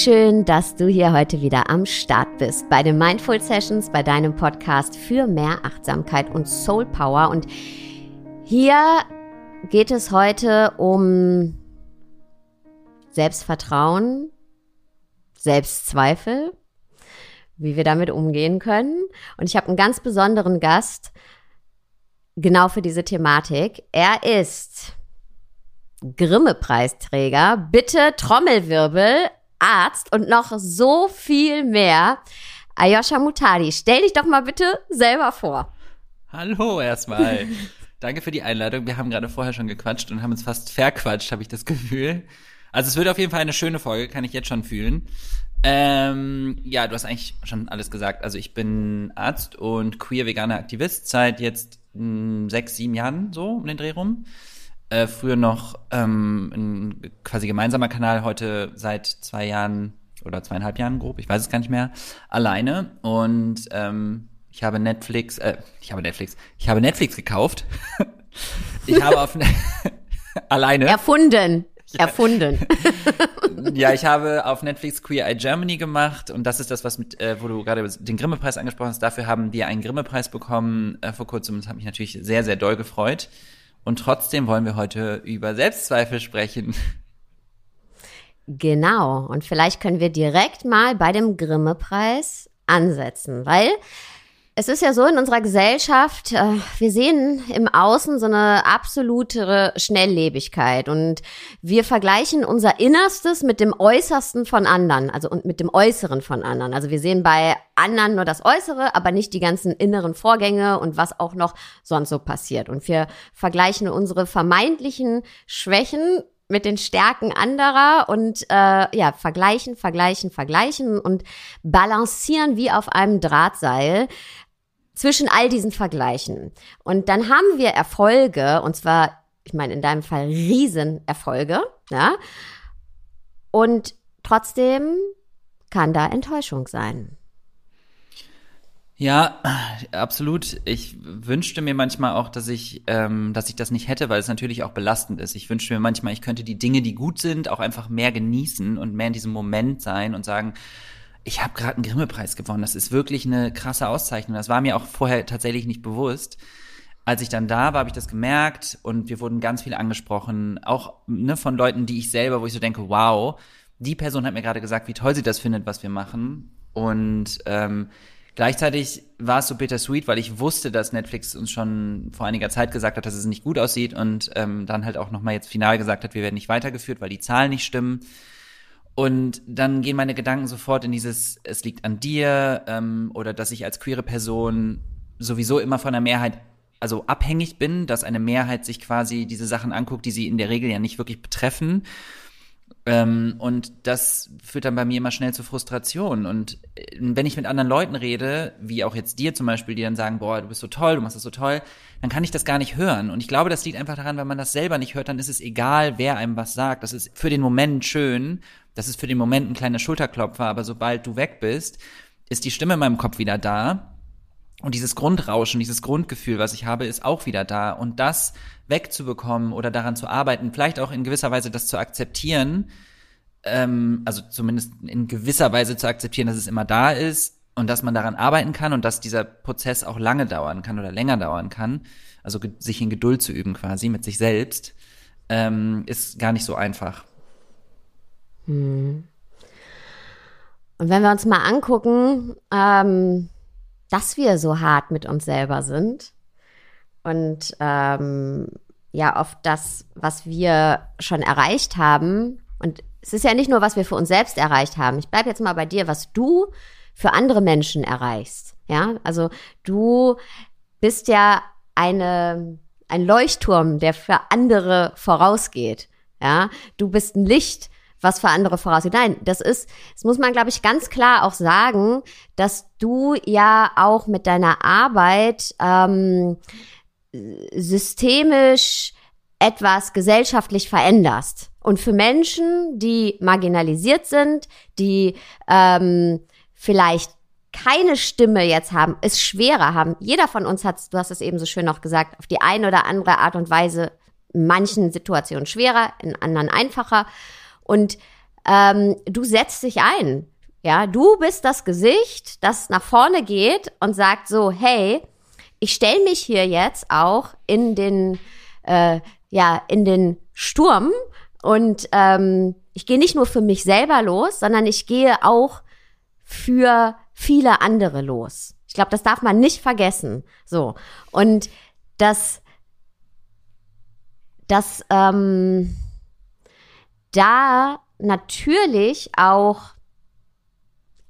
Schön, dass du hier heute wieder am Start bist bei den Mindful Sessions, bei deinem Podcast für mehr Achtsamkeit und Soul Power. Und hier geht es heute um Selbstvertrauen, Selbstzweifel, wie wir damit umgehen können. Und ich habe einen ganz besonderen Gast genau für diese Thematik. Er ist Grimme-Preisträger. Bitte Trommelwirbel, Arzt und noch so viel mehr. Ayosha Mutadi, stell dich doch mal bitte selber vor. Hallo erstmal. Danke für die Einladung. Wir haben gerade vorher schon gequatscht und haben uns fast verquatscht, habe ich das Gefühl. Also es wird auf jeden Fall eine schöne Folge, kann ich jetzt schon fühlen. Ähm, ja, du hast eigentlich schon alles gesagt. Also ich bin Arzt und queer-veganer Aktivist seit jetzt mh, hm, sechs, sieben Jahren so um den Dreh rum. Äh, früher noch ähm, ein quasi gemeinsamer Kanal, heute seit zwei Jahren oder zweieinhalb Jahren grob, ich weiß es gar nicht mehr, alleine. Und ähm, ich habe Netflix, äh, ich habe Netflix, ich habe Netflix gekauft. ich habe auf alleine. Erfunden. Ja. Erfunden. ja, ich habe auf Netflix Queer Eye Germany gemacht und das ist das, was mit, äh, wo du gerade den Grimme-Preis angesprochen hast. Dafür haben wir einen Grimme-Preis bekommen äh, vor kurzem und das hat mich natürlich sehr, sehr doll gefreut. Und trotzdem wollen wir heute über Selbstzweifel sprechen. Genau. Und vielleicht können wir direkt mal bei dem Grimme-Preis ansetzen, weil es ist ja so in unserer Gesellschaft, äh, wir sehen im Außen so eine absolute Schnelllebigkeit und wir vergleichen unser Innerstes mit dem Äußersten von anderen, also und mit dem Äußeren von anderen. Also wir sehen bei anderen nur das Äußere, aber nicht die ganzen inneren Vorgänge und was auch noch sonst so passiert. Und wir vergleichen unsere vermeintlichen Schwächen mit den Stärken anderer und äh, ja, vergleichen, vergleichen, vergleichen und balancieren wie auf einem Drahtseil zwischen all diesen Vergleichen. Und dann haben wir Erfolge, und zwar, ich meine, in deinem Fall Riesenerfolge, ja. Und trotzdem kann da Enttäuschung sein. Ja, absolut. Ich wünschte mir manchmal auch, dass ich, ähm, dass ich das nicht hätte, weil es natürlich auch belastend ist. Ich wünschte mir manchmal, ich könnte die Dinge, die gut sind, auch einfach mehr genießen und mehr in diesem Moment sein und sagen, ich habe gerade einen Grimme-Preis gewonnen. Das ist wirklich eine krasse Auszeichnung. Das war mir auch vorher tatsächlich nicht bewusst. Als ich dann da war, habe ich das gemerkt und wir wurden ganz viel angesprochen, auch ne, von Leuten, die ich selber, wo ich so denke, wow, die Person hat mir gerade gesagt, wie toll sie das findet, was wir machen. Und ähm, gleichzeitig war es so bittersweet, weil ich wusste, dass Netflix uns schon vor einiger Zeit gesagt hat, dass es nicht gut aussieht und ähm, dann halt auch nochmal jetzt final gesagt hat, wir werden nicht weitergeführt, weil die Zahlen nicht stimmen. Und dann gehen meine Gedanken sofort in dieses, es liegt an dir ähm, oder dass ich als queere Person sowieso immer von der Mehrheit also abhängig bin, dass eine Mehrheit sich quasi diese Sachen anguckt, die sie in der Regel ja nicht wirklich betreffen. Ähm, und das führt dann bei mir immer schnell zu Frustration. Und äh, wenn ich mit anderen Leuten rede, wie auch jetzt dir zum Beispiel, die dann sagen, boah, du bist so toll, du machst das so toll, dann kann ich das gar nicht hören. Und ich glaube, das liegt einfach daran, wenn man das selber nicht hört, dann ist es egal, wer einem was sagt. Das ist für den Moment schön das ist für den Moment ein kleiner Schulterklopfer, aber sobald du weg bist, ist die Stimme in meinem Kopf wieder da. Und dieses Grundrauschen, dieses Grundgefühl, was ich habe, ist auch wieder da. Und das wegzubekommen oder daran zu arbeiten, vielleicht auch in gewisser Weise das zu akzeptieren, ähm, also zumindest in gewisser Weise zu akzeptieren, dass es immer da ist und dass man daran arbeiten kann und dass dieser Prozess auch lange dauern kann oder länger dauern kann, also sich in Geduld zu üben quasi mit sich selbst, ähm, ist gar nicht so einfach. Und wenn wir uns mal angucken, ähm, dass wir so hart mit uns selber sind und ähm, ja, auf das, was wir schon erreicht haben, und es ist ja nicht nur, was wir für uns selbst erreicht haben. Ich bleibe jetzt mal bei dir, was du für andere Menschen erreichst. Ja, also du bist ja eine, ein Leuchtturm, der für andere vorausgeht. Ja, du bist ein Licht, was für andere vorausgeht. Nein, das ist, das muss man, glaube ich, ganz klar auch sagen, dass du ja auch mit deiner Arbeit ähm, systemisch etwas gesellschaftlich veränderst. Und für Menschen, die marginalisiert sind, die ähm, vielleicht keine Stimme jetzt haben, es schwerer haben. Jeder von uns hat, du hast es eben so schön noch gesagt, auf die eine oder andere Art und Weise in manchen Situationen schwerer, in anderen einfacher. Und ähm, du setzt dich ein. Ja, du bist das Gesicht, das nach vorne geht und sagt so, hey, ich stelle mich hier jetzt auch in den, äh, ja, in den Sturm und ähm, ich gehe nicht nur für mich selber los, sondern ich gehe auch für viele andere los. Ich glaube, das darf man nicht vergessen. So. Und das, das, ähm, da natürlich auch,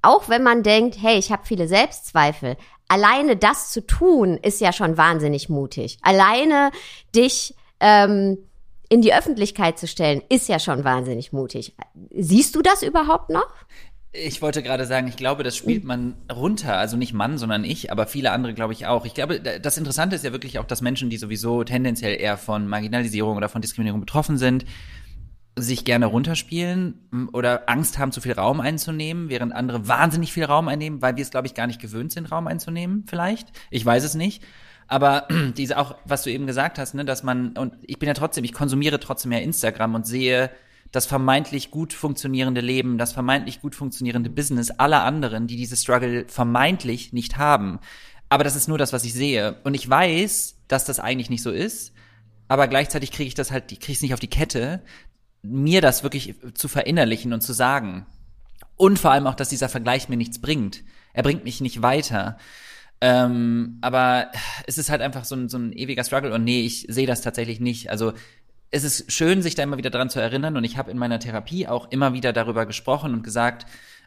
auch wenn man denkt, hey, ich habe viele Selbstzweifel, alleine das zu tun, ist ja schon wahnsinnig mutig. Alleine dich ähm, in die Öffentlichkeit zu stellen, ist ja schon wahnsinnig mutig. Siehst du das überhaupt noch? Ich wollte gerade sagen, ich glaube, das spielt man runter. Also nicht Mann, sondern ich, aber viele andere glaube ich auch. Ich glaube, das Interessante ist ja wirklich auch, dass Menschen, die sowieso tendenziell eher von Marginalisierung oder von Diskriminierung betroffen sind, sich gerne runterspielen oder Angst haben, zu viel Raum einzunehmen, während andere wahnsinnig viel Raum einnehmen, weil wir es, glaube ich, gar nicht gewöhnt sind, Raum einzunehmen, vielleicht. Ich weiß es nicht. Aber diese auch, was du eben gesagt hast, ne, dass man, und ich bin ja trotzdem, ich konsumiere trotzdem ja Instagram und sehe das vermeintlich gut funktionierende Leben, das vermeintlich gut funktionierende Business aller anderen, die diese Struggle vermeintlich nicht haben. Aber das ist nur das, was ich sehe. Und ich weiß, dass das eigentlich nicht so ist. Aber gleichzeitig kriege ich das halt, kriege es nicht auf die Kette, mir das wirklich zu verinnerlichen und zu sagen. Und vor allem auch, dass dieser Vergleich mir nichts bringt. Er bringt mich nicht weiter. Ähm, aber es ist halt einfach so ein, so ein ewiger Struggle und nee, ich sehe das tatsächlich nicht. Also es ist schön, sich da immer wieder dran zu erinnern und ich habe in meiner Therapie auch immer wieder darüber gesprochen und gesagt,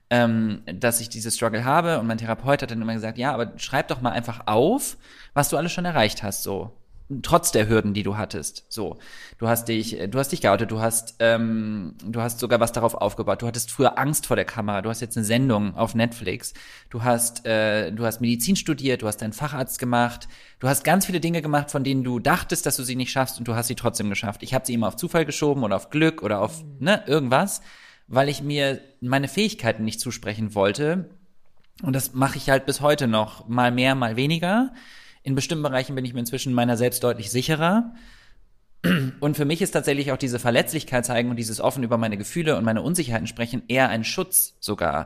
ähm, dass ich diese Struggle habe und mein Therapeut hat dann immer gesagt, ja, aber schreib doch mal einfach auf, was du alles schon erreicht hast, so trotz der Hürden, die du hattest. So, du hast dich, du hast dich geoutet, du hast, ähm, du hast sogar was darauf aufgebaut. Du hattest früher Angst vor der Kamera. Du hast jetzt eine Sendung auf Netflix. Du hast, äh, du hast Medizin studiert. Du hast deinen Facharzt gemacht. Du hast ganz viele Dinge gemacht, von denen du dachtest, dass du sie nicht schaffst, und du hast sie trotzdem geschafft. Ich habe sie immer auf Zufall geschoben oder auf Glück oder auf ne irgendwas, weil ich mir meine Fähigkeiten nicht zusprechen wollte. Und das mache ich halt bis heute noch, mal mehr, mal weniger. In bestimmten Bereichen bin ich mir inzwischen meiner selbst deutlich sicherer. Und für mich ist tatsächlich auch diese Verletzlichkeit zeigen und dieses offen über meine Gefühle und meine Unsicherheiten sprechen eher ein Schutz sogar,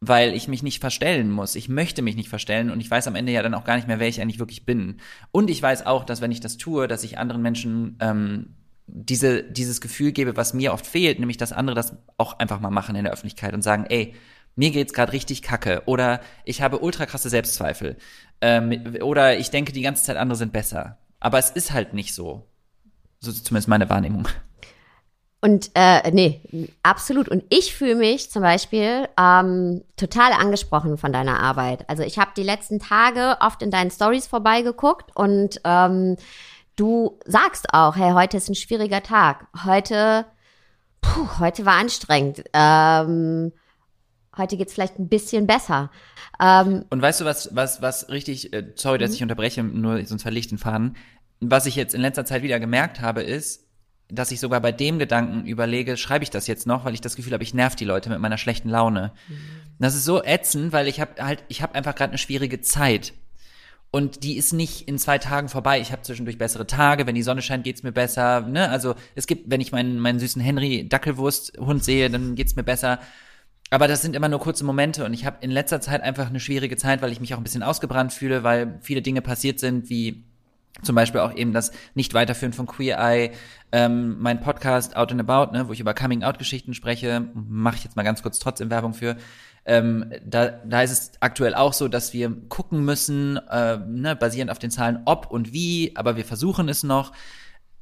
weil ich mich nicht verstellen muss. Ich möchte mich nicht verstellen und ich weiß am Ende ja dann auch gar nicht mehr, wer ich eigentlich wirklich bin. Und ich weiß auch, dass wenn ich das tue, dass ich anderen Menschen ähm, diese, dieses Gefühl gebe, was mir oft fehlt, nämlich dass andere das auch einfach mal machen in der Öffentlichkeit und sagen, ey, mir geht's gerade richtig kacke oder ich habe ultra krasse Selbstzweifel ähm, oder ich denke die ganze Zeit andere sind besser. Aber es ist halt nicht so. So zumindest meine Wahrnehmung. Und äh, nee, absolut. Und ich fühle mich zum Beispiel ähm, total angesprochen von deiner Arbeit. Also ich habe die letzten Tage oft in deinen Stories vorbeigeguckt und ähm, du sagst auch, hey, heute ist ein schwieriger Tag. Heute, puh, heute war anstrengend. Ähm, heute geht's vielleicht ein bisschen besser. Ähm, und weißt du, was, was, was richtig, äh, sorry, dass mhm. ich unterbreche, nur sonst verliere ich den Faden. Was ich jetzt in letzter Zeit wieder gemerkt habe, ist, dass ich sogar bei dem Gedanken überlege, schreibe ich das jetzt noch, weil ich das Gefühl habe, ich nerv die Leute mit meiner schlechten Laune. Mhm. Das ist so ätzend, weil ich habe halt, ich habe einfach gerade eine schwierige Zeit. Und die ist nicht in zwei Tagen vorbei. Ich habe zwischendurch bessere Tage. Wenn die Sonne scheint, geht's mir besser. Ne? Also es gibt, wenn ich meinen, meinen süßen Henry Dackelwurst-Hund sehe, dann geht's mir besser. Aber das sind immer nur kurze Momente und ich habe in letzter Zeit einfach eine schwierige Zeit, weil ich mich auch ein bisschen ausgebrannt fühle, weil viele Dinge passiert sind, wie zum Beispiel auch eben das Nicht-Weiterführen von Queer Eye, ähm, mein Podcast Out and About, ne, wo ich über Coming-out-Geschichten spreche, mache ich jetzt mal ganz kurz trotzdem Werbung für. Ähm, da, da ist es aktuell auch so, dass wir gucken müssen, äh, ne, basierend auf den Zahlen, ob und wie, aber wir versuchen es noch.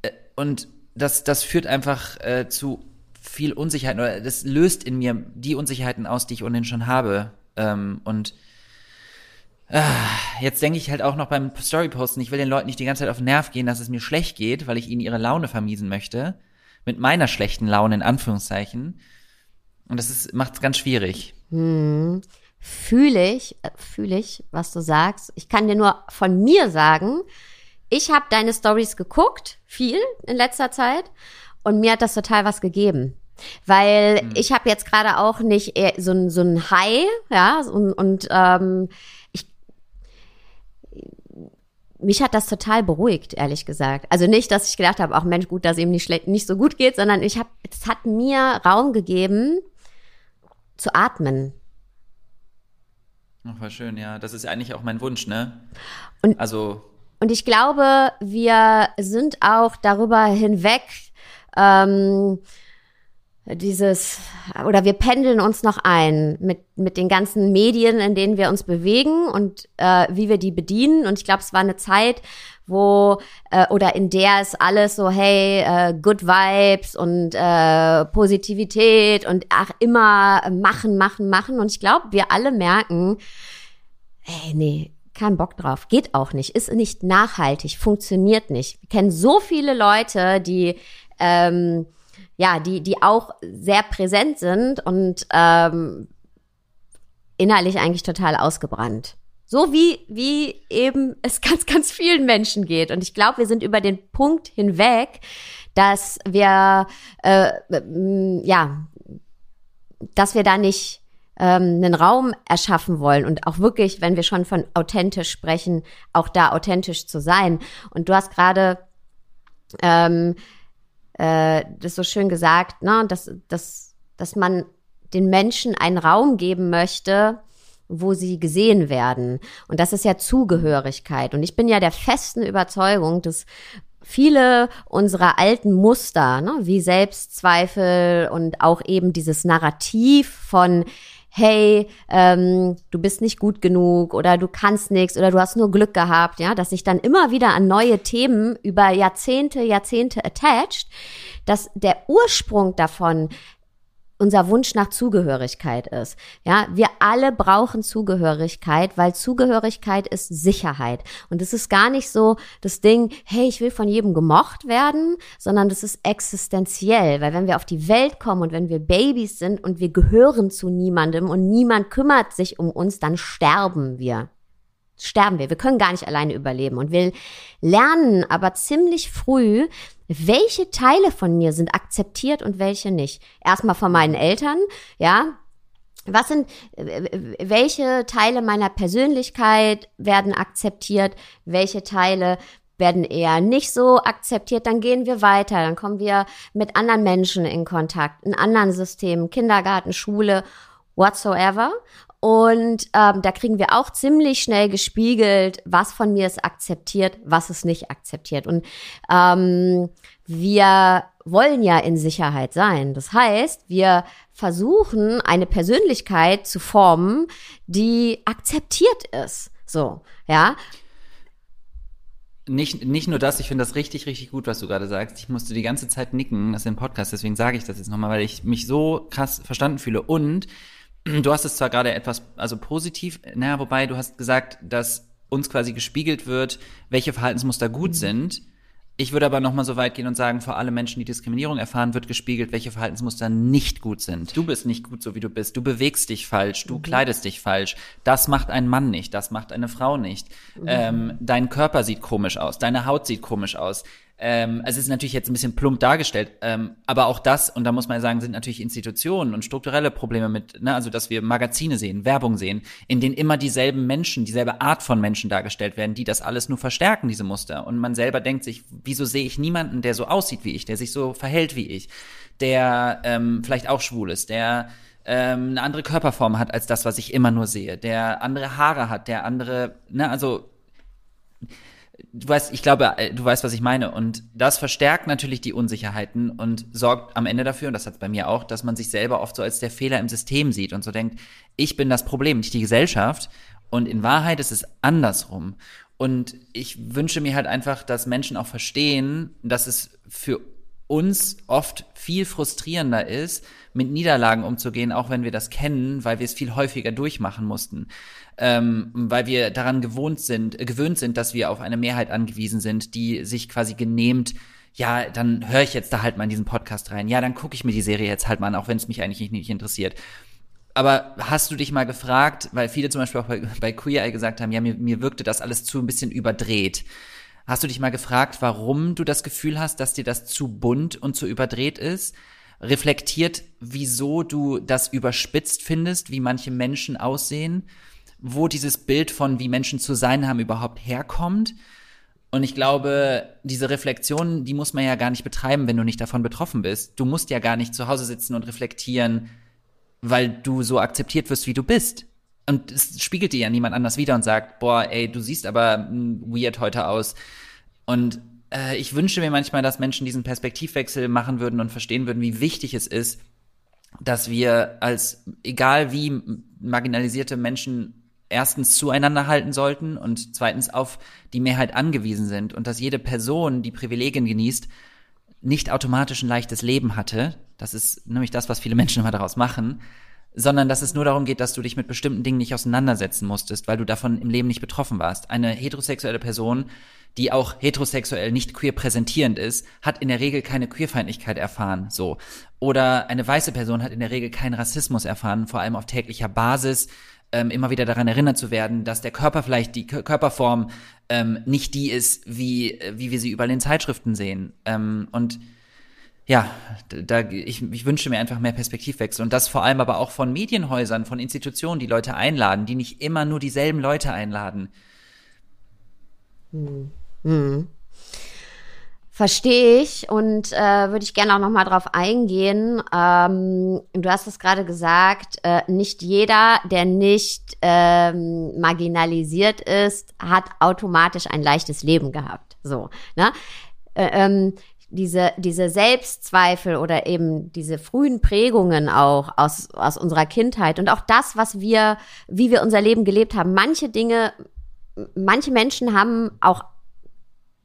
Äh, und das, das führt einfach äh, zu viel Unsicherheit oder das löst in mir die Unsicherheiten aus, die ich ohnehin schon habe. Ähm, und äh, jetzt denke ich halt auch noch beim Storyposten, ich will den Leuten nicht die ganze Zeit auf den Nerv gehen, dass es mir schlecht geht, weil ich ihnen ihre Laune vermiesen möchte. Mit meiner schlechten Laune in Anführungszeichen. Und das macht es ganz schwierig. Hm. Fühle ich, äh, fühle ich, was du sagst. Ich kann dir nur von mir sagen, ich habe deine Stories geguckt, viel in letzter Zeit. Und mir hat das total was gegeben. Weil mhm. ich habe jetzt gerade auch nicht so ein, so ein High, ja, und, und ähm, ich mich hat das total beruhigt, ehrlich gesagt. Also nicht, dass ich gedacht habe, auch Mensch, gut, dass ihm nicht schlecht, nicht so gut geht, sondern ich habe, es hat mir Raum gegeben, zu atmen. Ach, war schön, ja. Das ist eigentlich auch mein Wunsch, ne? Und, also. Und ich glaube, wir sind auch darüber hinweg, ähm, dieses, oder wir pendeln uns noch ein mit, mit den ganzen Medien, in denen wir uns bewegen und äh, wie wir die bedienen. Und ich glaube, es war eine Zeit, wo äh, oder in der ist alles so, hey, äh, good vibes und äh, Positivität und ach, immer machen, machen, machen. Und ich glaube, wir alle merken, hey, nee, kein Bock drauf, geht auch nicht, ist nicht nachhaltig, funktioniert nicht. Wir kennen so viele Leute, die ähm, ja, die, die auch sehr präsent sind und ähm, innerlich eigentlich total ausgebrannt. So wie, wie eben es ganz, ganz vielen Menschen geht. Und ich glaube, wir sind über den Punkt hinweg, dass wir, äh, ja, dass wir da nicht ähm, einen Raum erschaffen wollen und auch wirklich, wenn wir schon von authentisch sprechen, auch da authentisch zu sein. Und du hast gerade ähm, äh, das so schön gesagt, ne, dass, dass, dass man den Menschen einen Raum geben möchte, wo sie gesehen werden. Und das ist ja Zugehörigkeit. Und ich bin ja der festen Überzeugung, dass viele unserer alten Muster, ne, wie Selbstzweifel und auch eben dieses Narrativ von hey, ähm, du bist nicht gut genug oder du kannst nichts oder du hast nur Glück gehabt, ja, dass sich dann immer wieder an neue Themen über Jahrzehnte, Jahrzehnte attached, dass der Ursprung davon unser Wunsch nach Zugehörigkeit ist. Ja, wir alle brauchen Zugehörigkeit, weil Zugehörigkeit ist Sicherheit. Und es ist gar nicht so das Ding, hey, ich will von jedem gemocht werden, sondern das ist existenziell, weil wenn wir auf die Welt kommen und wenn wir Babys sind und wir gehören zu niemandem und niemand kümmert sich um uns, dann sterben wir sterben wir. Wir können gar nicht alleine überleben. Und wir lernen aber ziemlich früh, welche Teile von mir sind akzeptiert und welche nicht. Erstmal von meinen Eltern, ja. Was sind, welche Teile meiner Persönlichkeit werden akzeptiert? Welche Teile werden eher nicht so akzeptiert, dann gehen wir weiter, dann kommen wir mit anderen Menschen in Kontakt, in anderen Systemen, Kindergarten, Schule, whatsoever. Und ähm, da kriegen wir auch ziemlich schnell gespiegelt, was von mir ist akzeptiert, was ist nicht akzeptiert. Und ähm, wir wollen ja in Sicherheit sein. Das heißt, wir versuchen, eine Persönlichkeit zu formen, die akzeptiert ist. So, ja. Nicht, nicht nur das, ich finde das richtig, richtig gut, was du gerade sagst. Ich musste die ganze Zeit nicken, das ist im Podcast, deswegen sage ich das jetzt nochmal, weil ich mich so krass verstanden fühle. Und Du hast es zwar gerade etwas, also positiv, naja, wobei du hast gesagt, dass uns quasi gespiegelt wird, welche Verhaltensmuster gut mhm. sind. Ich würde aber noch mal so weit gehen und sagen, vor allem Menschen, die Diskriminierung erfahren, wird gespiegelt, welche Verhaltensmuster nicht gut sind. Du bist nicht gut, so wie du bist. Du bewegst dich falsch, du mhm. kleidest dich falsch. Das macht ein Mann nicht, das macht eine Frau nicht. Mhm. Ähm, dein Körper sieht komisch aus, deine Haut sieht komisch aus. Ähm, es ist natürlich jetzt ein bisschen plump dargestellt, ähm, aber auch das, und da muss man sagen, sind natürlich Institutionen und strukturelle Probleme mit, ne, also dass wir Magazine sehen, Werbung sehen, in denen immer dieselben Menschen, dieselbe Art von Menschen dargestellt werden, die das alles nur verstärken, diese Muster. Und man selber denkt sich, wieso sehe ich niemanden, der so aussieht wie ich, der sich so verhält wie ich, der ähm, vielleicht auch schwul ist, der ähm, eine andere Körperform hat als das, was ich immer nur sehe, der andere Haare hat, der andere, ne, also du weißt, ich glaube, äh, du weißt, was ich meine. Und das verstärkt natürlich die Unsicherheiten und sorgt am Ende dafür, und das hat bei mir auch, dass man sich selber oft so als der Fehler im System sieht und so denkt, ich bin das Problem, nicht die Gesellschaft. Und in Wahrheit ist es andersrum. Und ich wünsche mir halt einfach, dass Menschen auch verstehen, dass es für uns oft viel frustrierender ist, mit Niederlagen umzugehen, auch wenn wir das kennen, weil wir es viel häufiger durchmachen mussten ähm, weil wir daran gewohnt sind, äh, gewöhnt sind, dass wir auf eine Mehrheit angewiesen sind, die sich quasi genehmt ja, dann höre ich jetzt da halt mal in diesen Podcast rein. Ja, dann gucke ich mir die Serie jetzt halt mal an, auch wenn es mich eigentlich nicht, nicht, interessiert. Aber hast du dich mal gefragt, weil viele zum Beispiel auch bei, bei Queer Eye gesagt haben, ja, mir, mir wirkte das alles zu ein bisschen überdreht. Hast du dich mal gefragt, warum du das Gefühl hast, dass dir das zu bunt und zu überdreht ist? Reflektiert, wieso du das überspitzt findest, wie manche Menschen aussehen? wo dieses Bild von, wie Menschen zu sein haben, überhaupt herkommt. Und ich glaube, diese Reflexion, die muss man ja gar nicht betreiben, wenn du nicht davon betroffen bist. Du musst ja gar nicht zu Hause sitzen und reflektieren, weil du so akzeptiert wirst, wie du bist. Und es spiegelt dir ja niemand anders wieder und sagt, boah, ey, du siehst aber hm, weird heute aus. Und äh, ich wünsche mir manchmal, dass Menschen diesen Perspektivwechsel machen würden und verstehen würden, wie wichtig es ist, dass wir als, egal wie marginalisierte Menschen erstens zueinander halten sollten und zweitens auf die Mehrheit angewiesen sind und dass jede Person, die Privilegien genießt, nicht automatisch ein leichtes Leben hatte. Das ist nämlich das, was viele Menschen immer daraus machen sondern dass es nur darum geht, dass du dich mit bestimmten Dingen nicht auseinandersetzen musstest, weil du davon im Leben nicht betroffen warst. Eine heterosexuelle Person, die auch heterosexuell nicht queer präsentierend ist, hat in der Regel keine Queerfeindlichkeit erfahren, so. Oder eine weiße Person hat in der Regel keinen Rassismus erfahren, vor allem auf täglicher Basis, ähm, immer wieder daran erinnert zu werden, dass der Körper vielleicht die K Körperform ähm, nicht die ist, wie, wie wir sie überall in Zeitschriften sehen. Ähm, und ja, da, ich, ich wünsche mir einfach mehr Perspektivwechsel und das vor allem aber auch von Medienhäusern, von Institutionen, die Leute einladen, die nicht immer nur dieselben Leute einladen. Hm. Hm. Verstehe ich und äh, würde ich gerne auch noch mal drauf eingehen. Ähm, du hast es gerade gesagt, äh, nicht jeder, der nicht ähm, marginalisiert ist, hat automatisch ein leichtes Leben gehabt. So, ne? Äh, ähm, diese, diese Selbstzweifel oder eben diese frühen Prägungen auch aus, aus unserer Kindheit und auch das, was wir, wie wir unser Leben gelebt haben. Manche Dinge, manche Menschen haben auch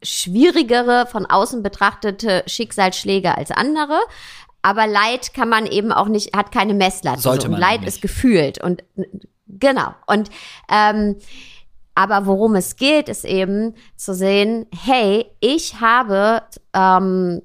schwierigere, von außen betrachtete Schicksalsschläge als andere. Aber Leid kann man eben auch nicht, hat keine Messlatte. Sollte man Leid nicht. ist gefühlt und genau. Und ähm, aber worum es geht, ist eben zu sehen, hey, ich habe, ähm,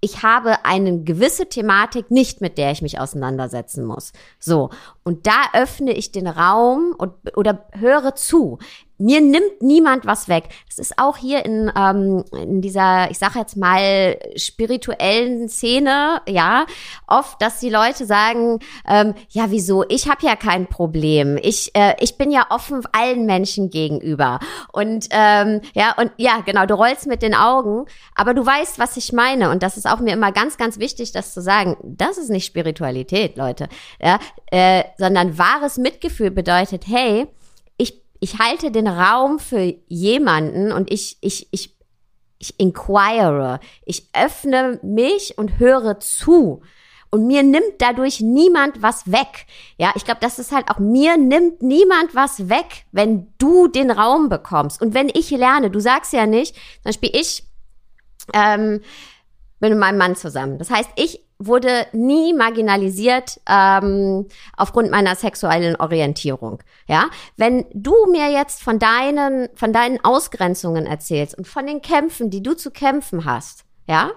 ich habe eine gewisse Thematik nicht, mit der ich mich auseinandersetzen muss. So. Und da öffne ich den Raum und, oder höre zu mir nimmt niemand was weg. Das ist auch hier in, ähm, in dieser, ich sage jetzt mal, spirituellen Szene, ja, oft, dass die Leute sagen, ähm, ja, wieso, ich habe ja kein Problem. Ich, äh, ich bin ja offen allen Menschen gegenüber. Und ähm, ja, und ja, genau, du rollst mit den Augen, aber du weißt, was ich meine. Und das ist auch mir immer ganz, ganz wichtig, das zu sagen. Das ist nicht Spiritualität, Leute. Ja, äh, sondern wahres Mitgefühl bedeutet, hey, ich halte den Raum für jemanden und ich, ich, ich, ich inquire, ich öffne mich und höre zu. Und mir nimmt dadurch niemand was weg. Ja, ich glaube, das ist halt auch, mir nimmt niemand was weg, wenn du den Raum bekommst. Und wenn ich lerne, du sagst ja nicht, zum Beispiel ich, ähm, bin mit meinem Mann zusammen. Das heißt, ich wurde nie marginalisiert ähm, aufgrund meiner sexuellen Orientierung. Ja, wenn du mir jetzt von deinen von deinen Ausgrenzungen erzählst und von den Kämpfen, die du zu kämpfen hast, ja,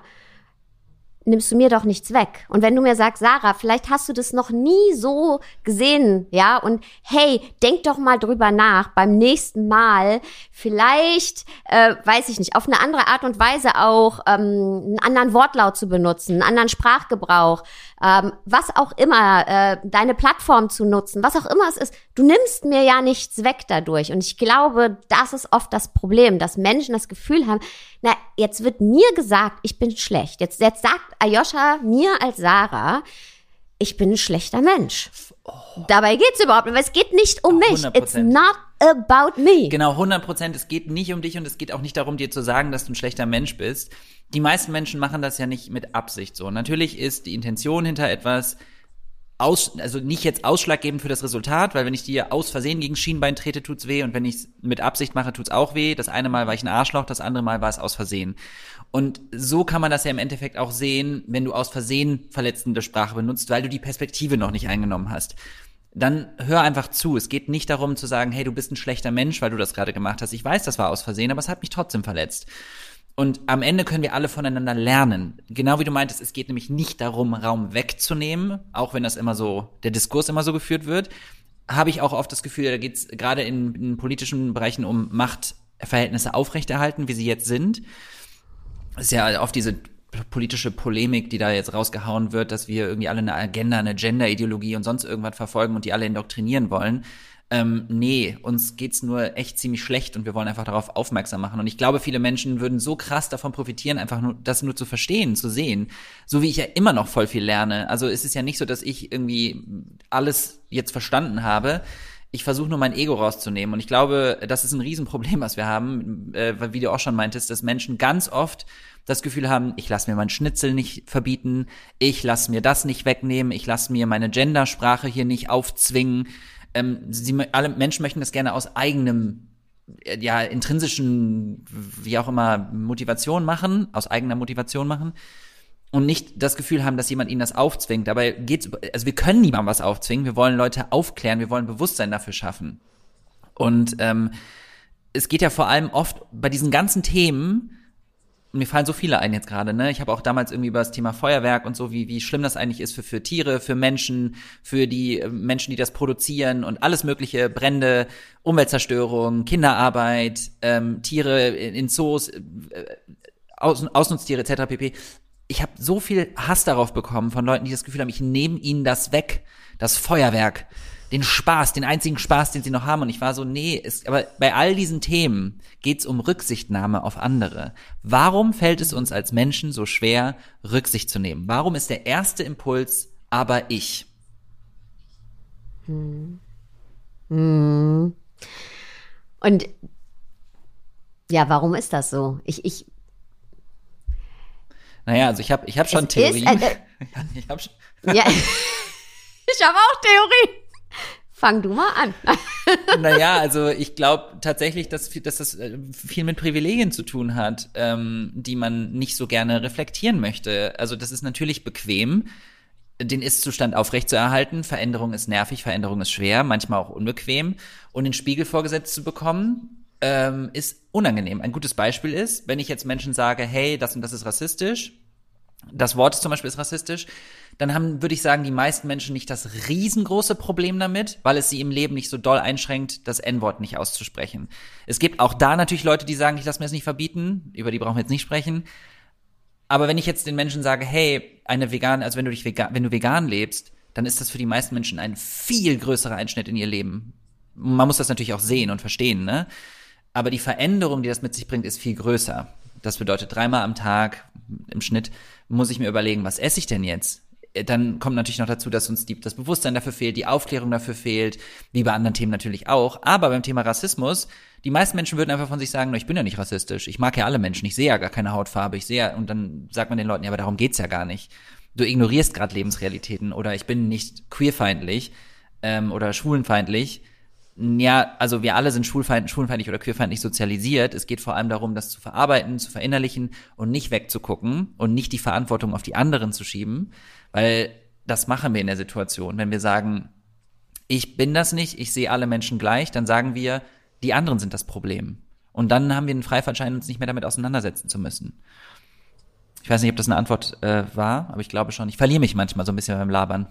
nimmst du mir doch nichts weg. Und wenn du mir sagst, Sarah, vielleicht hast du das noch nie so gesehen, ja, und hey, denk doch mal drüber nach, beim nächsten Mal. Vielleicht, äh, weiß ich nicht, auf eine andere Art und Weise auch ähm, einen anderen Wortlaut zu benutzen, einen anderen Sprachgebrauch, ähm, was auch immer, äh, deine Plattform zu nutzen, was auch immer es ist, du nimmst mir ja nichts weg dadurch. Und ich glaube, das ist oft das Problem, dass Menschen das Gefühl haben, na, jetzt wird mir gesagt, ich bin schlecht. Jetzt, jetzt sagt Ayosha mir als Sarah, ich bin ein schlechter Mensch. Oh. Dabei geht's überhaupt nicht, weil es geht nicht um mich. 100%. It's not about me. Genau, 100 Prozent. Es geht nicht um dich und es geht auch nicht darum, dir zu sagen, dass du ein schlechter Mensch bist. Die meisten Menschen machen das ja nicht mit Absicht so. Natürlich ist die Intention hinter etwas, aus, also nicht jetzt ausschlaggebend für das Resultat, weil wenn ich dir aus Versehen gegen Schienbein trete, tut's weh und wenn ich es mit Absicht mache, tut's auch weh. Das eine Mal war ich ein Arschloch, das andere Mal war es aus Versehen. Und so kann man das ja im Endeffekt auch sehen, wenn du aus Versehen verletzende Sprache benutzt, weil du die Perspektive noch nicht eingenommen hast. Dann hör einfach zu. Es geht nicht darum zu sagen, hey, du bist ein schlechter Mensch, weil du das gerade gemacht hast. Ich weiß, das war aus Versehen, aber es hat mich trotzdem verletzt. Und am Ende können wir alle voneinander lernen. Genau wie du meintest, es geht nämlich nicht darum, Raum wegzunehmen, auch wenn das immer so, der Diskurs immer so geführt wird, habe ich auch oft das Gefühl, da geht es gerade in, in politischen Bereichen um Machtverhältnisse aufrechterhalten, wie sie jetzt sind. Das ist ja oft diese politische Polemik, die da jetzt rausgehauen wird, dass wir irgendwie alle eine Agenda, eine Gender-Ideologie und sonst irgendwas verfolgen und die alle indoktrinieren wollen. ähm, nee, uns geht's nur echt ziemlich schlecht und wir wollen einfach darauf aufmerksam machen. Und ich glaube, viele Menschen würden so krass davon profitieren, einfach nur das nur zu verstehen, zu sehen. So wie ich ja immer noch voll viel lerne. Also es ist ja nicht so, dass ich irgendwie alles jetzt verstanden habe. Ich versuche nur mein Ego rauszunehmen. Und ich glaube, das ist ein Riesenproblem, was wir haben, äh, wie du auch schon meintest, dass Menschen ganz oft das Gefühl haben, ich lasse mir meinen Schnitzel nicht verbieten, ich lasse mir das nicht wegnehmen, ich lasse mir meine Gendersprache hier nicht aufzwingen. Ähm, sie, alle Menschen möchten das gerne aus eigenem äh, ja, intrinsischen, wie auch immer, Motivation machen, aus eigener Motivation machen und nicht das Gefühl haben, dass jemand ihnen das aufzwingt. Dabei geht's, also wir können niemandem was aufzwingen. Wir wollen Leute aufklären, wir wollen Bewusstsein dafür schaffen. Und ähm, es geht ja vor allem oft bei diesen ganzen Themen mir fallen so viele ein jetzt gerade, ne? Ich habe auch damals irgendwie über das Thema Feuerwerk und so, wie, wie schlimm das eigentlich ist für, für Tiere, für Menschen, für die äh, Menschen, die das produzieren und alles mögliche, Brände, Umweltzerstörung, Kinderarbeit, ähm, Tiere in, in Zoos, äh, Aus, Ausnutztiere etc. pp. Ich habe so viel Hass darauf bekommen von Leuten, die das Gefühl haben, ich nehme ihnen das weg, das Feuerwerk den Spaß, den einzigen Spaß, den sie noch haben. Und ich war so, nee, es, aber bei all diesen Themen geht's um Rücksichtnahme auf andere. Warum fällt es uns als Menschen so schwer, Rücksicht zu nehmen? Warum ist der erste Impuls aber ich? Hm. Hm. Und ja, warum ist das so? Ich, ich. Naja, also ich habe ich hab schon Theorien. Ist, äh, ich habe ja, ich habe auch Theorien. Fang du mal an. naja, also ich glaube tatsächlich, dass, dass das äh, viel mit Privilegien zu tun hat, ähm, die man nicht so gerne reflektieren möchte. Also das ist natürlich bequem, den Ist-Zustand aufrechtzuerhalten. Veränderung ist nervig, Veränderung ist schwer, manchmal auch unbequem. Und den Spiegel vorgesetzt zu bekommen, ähm, ist unangenehm. Ein gutes Beispiel ist, wenn ich jetzt Menschen sage, hey, das und das ist rassistisch, das Wort zum Beispiel ist rassistisch, dann haben, würde ich sagen, die meisten Menschen nicht das riesengroße Problem damit, weil es sie im Leben nicht so doll einschränkt, das N-Wort nicht auszusprechen. Es gibt auch da natürlich Leute, die sagen, ich lasse mir das nicht verbieten, über die brauchen wir jetzt nicht sprechen. Aber wenn ich jetzt den Menschen sage, hey, eine vegan, also wenn du dich vegan, wenn du vegan lebst, dann ist das für die meisten Menschen ein viel größerer Einschnitt in ihr Leben. Man muss das natürlich auch sehen und verstehen, ne? Aber die Veränderung, die das mit sich bringt, ist viel größer. Das bedeutet dreimal am Tag im Schnitt muss ich mir überlegen, was esse ich denn jetzt? Äh, dann kommt natürlich noch dazu, dass uns die, das Bewusstsein dafür fehlt, die Aufklärung dafür fehlt, wie bei anderen Themen natürlich auch. Aber beim Thema Rassismus, die meisten Menschen würden einfach von sich sagen, ich bin ja nicht rassistisch, ich mag ja alle Menschen, ich sehe ja gar keine Hautfarbe, ich sehe ja, und dann sagt man den Leuten, ja, aber darum geht's ja gar nicht. Du ignorierst gerade Lebensrealitäten oder ich bin nicht queerfeindlich ähm, oder schwulenfeindlich ja, also wir alle sind schwulfeind, schwulenfeindlich oder queerfeindlich sozialisiert. Es geht vor allem darum, das zu verarbeiten, zu verinnerlichen und nicht wegzugucken und nicht die Verantwortung auf die anderen zu schieben, weil das machen wir in der Situation. Wenn wir sagen, ich bin das nicht, ich sehe alle Menschen gleich, dann sagen wir, die anderen sind das Problem. Und dann haben wir einen Freifahrtschein, uns nicht mehr damit auseinandersetzen zu müssen. Ich weiß nicht, ob das eine Antwort äh, war, aber ich glaube schon. Ich verliere mich manchmal so ein bisschen beim Labern.